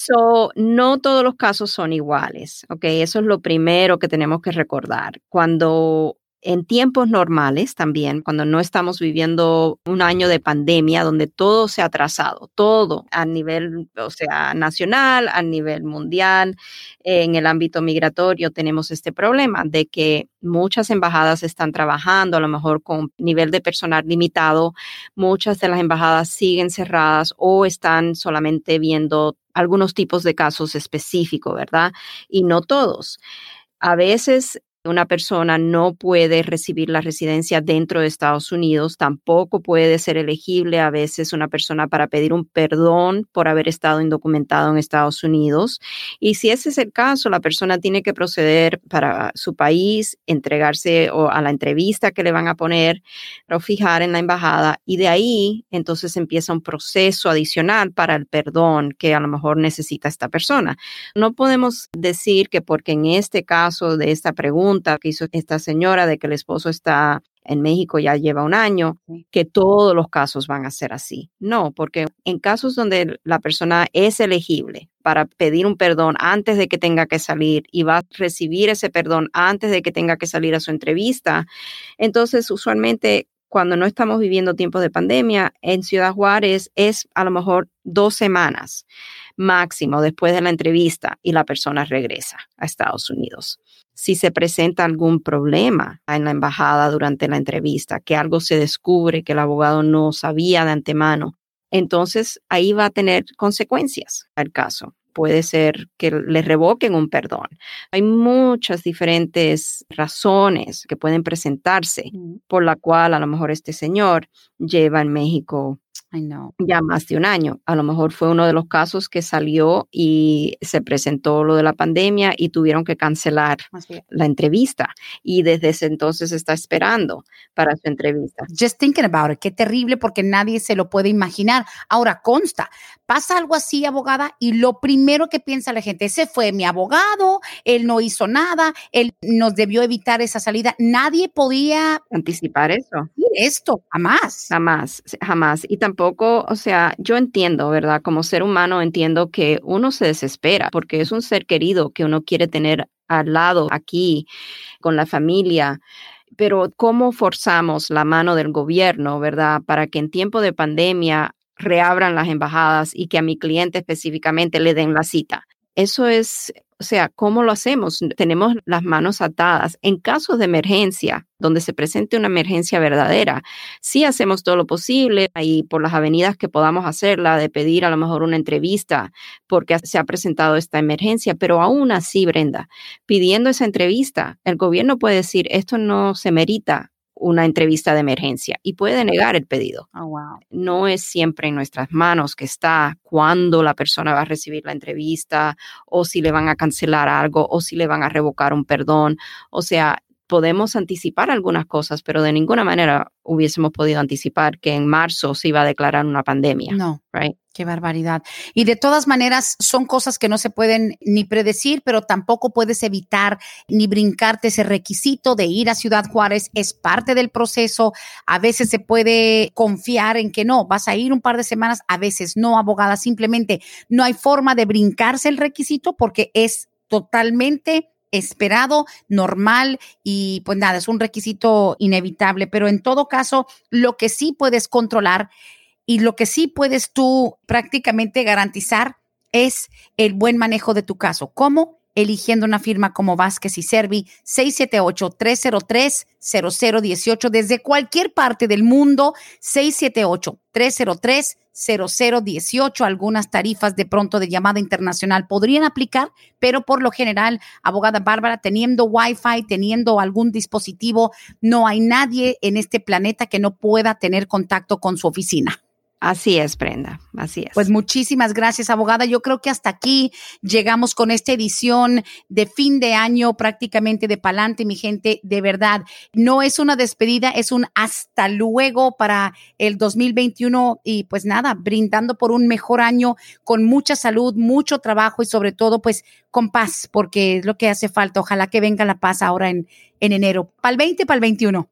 So, no todos los casos son iguales, ok. Eso es lo primero que tenemos que recordar. Cuando en tiempos normales también, cuando no estamos viviendo un año de pandemia donde todo se ha atrasado, todo a nivel, o sea, nacional, a nivel mundial, en el ámbito migratorio tenemos este problema de que muchas embajadas están trabajando a lo mejor con nivel de personal limitado, muchas de las embajadas siguen cerradas o están solamente viendo algunos tipos de casos específicos, ¿verdad? Y no todos. A veces una persona no puede recibir la residencia dentro de Estados Unidos, tampoco puede ser elegible a veces una persona para pedir un perdón por haber estado indocumentado en Estados Unidos. Y si ese es el caso, la persona tiene que proceder para su país, entregarse a la entrevista que le van a poner o fijar en la embajada y de ahí entonces empieza un proceso adicional para el perdón que a lo mejor necesita esta persona. No podemos decir que porque en este caso de esta pregunta, que hizo esta señora de que el esposo está en México ya lleva un año, que todos los casos van a ser así. No, porque en casos donde la persona es elegible para pedir un perdón antes de que tenga que salir y va a recibir ese perdón antes de que tenga que salir a su entrevista, entonces usualmente cuando no estamos viviendo tiempos de pandemia, en Ciudad Juárez es a lo mejor dos semanas máximo después de la entrevista y la persona regresa a Estados Unidos si se presenta algún problema en la embajada durante la entrevista, que algo se descubre que el abogado no sabía de antemano, entonces ahí va a tener consecuencias el caso. Puede ser que le revoquen un perdón. Hay muchas diferentes razones que pueden presentarse por la cual a lo mejor este señor lleva en México ya más de un año. A lo mejor fue uno de los casos que salió y se presentó lo de la pandemia y tuvieron que cancelar la entrevista. Y desde ese entonces está esperando para su entrevista. Just thinking about it. Qué terrible porque nadie se lo puede imaginar. Ahora consta, pasa algo así, abogada, y lo primero que piensa la gente, ese fue mi abogado, él no hizo nada, él nos debió evitar esa salida. Nadie podía anticipar eso. Esto, jamás. Jamás, jamás. Y tampoco poco, o sea, yo entiendo, ¿verdad? Como ser humano entiendo que uno se desespera porque es un ser querido que uno quiere tener al lado aquí con la familia. Pero ¿cómo forzamos la mano del gobierno, verdad? Para que en tiempo de pandemia reabran las embajadas y que a mi cliente específicamente le den la cita. Eso es o sea, ¿cómo lo hacemos? Tenemos las manos atadas. En casos de emergencia, donde se presente una emergencia verdadera, sí hacemos todo lo posible y por las avenidas que podamos hacerla, de pedir a lo mejor una entrevista porque se ha presentado esta emergencia, pero aún así, Brenda, pidiendo esa entrevista, el gobierno puede decir, esto no se merita una entrevista de emergencia y puede negar el pedido. Oh, no es siempre en nuestras manos que está cuándo la persona va a recibir la entrevista o si le van a cancelar algo o si le van a revocar un perdón. O sea, podemos anticipar algunas cosas, pero de ninguna manera hubiésemos podido anticipar que en marzo se iba a declarar una pandemia. No. Qué barbaridad. Y de todas maneras, son cosas que no se pueden ni predecir, pero tampoco puedes evitar ni brincarte ese requisito de ir a Ciudad Juárez. Es parte del proceso. A veces se puede confiar en que no, vas a ir un par de semanas, a veces no, abogada. Simplemente no hay forma de brincarse el requisito porque es totalmente esperado, normal y pues nada, es un requisito inevitable, pero en todo caso, lo que sí puedes controlar y lo que sí puedes tú prácticamente garantizar es el buen manejo de tu caso. ¿Cómo? Eligiendo una firma como Vázquez y Servi 678-303-0018 desde cualquier parte del mundo 678-303-0018. Algunas tarifas de pronto de llamada internacional podrían aplicar, pero por lo general, abogada Bárbara, teniendo Wi-Fi, teniendo algún dispositivo, no hay nadie en este planeta que no pueda tener contacto con su oficina. Así es, Brenda, así es. Pues muchísimas gracias, abogada. Yo creo que hasta aquí llegamos con esta edición de fin de año prácticamente de Palante, mi gente. De verdad, no es una despedida, es un hasta luego para el 2021 y pues nada, brindando por un mejor año con mucha salud, mucho trabajo y sobre todo pues con paz, porque es lo que hace falta. Ojalá que venga la paz ahora en, en enero. Para el 20, para el 21.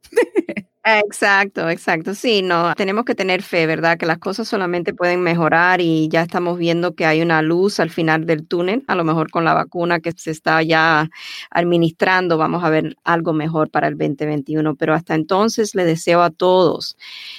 Exacto, exacto. Sí, no, tenemos que tener fe, ¿verdad? Que las cosas solamente pueden mejorar y ya estamos viendo que hay una luz al final del túnel, a lo mejor con la vacuna que se está ya administrando, vamos a ver algo mejor para el 2021. Pero hasta entonces le deseo a todos,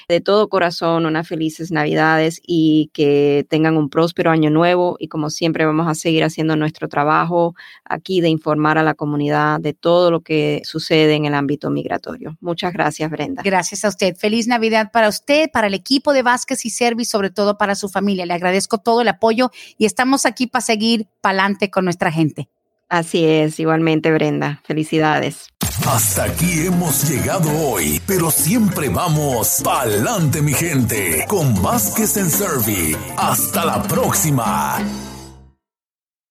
de todo corazón, unas felices Navidades y que tengan un próspero año nuevo y como siempre vamos a seguir haciendo nuestro trabajo aquí de informar a la comunidad de todo lo que sucede en el ámbito migratorio. Muchas gracias, Brenda. Gracias a usted. Feliz Navidad para usted, para el equipo de Vázquez y Servi, sobre todo para su familia. Le agradezco todo el apoyo y estamos aquí para seguir para adelante con nuestra gente. Así es, igualmente Brenda. Felicidades. Hasta aquí hemos llegado hoy, pero siempre vamos pa'lante mi gente con Vázquez en Servi. Hasta la próxima.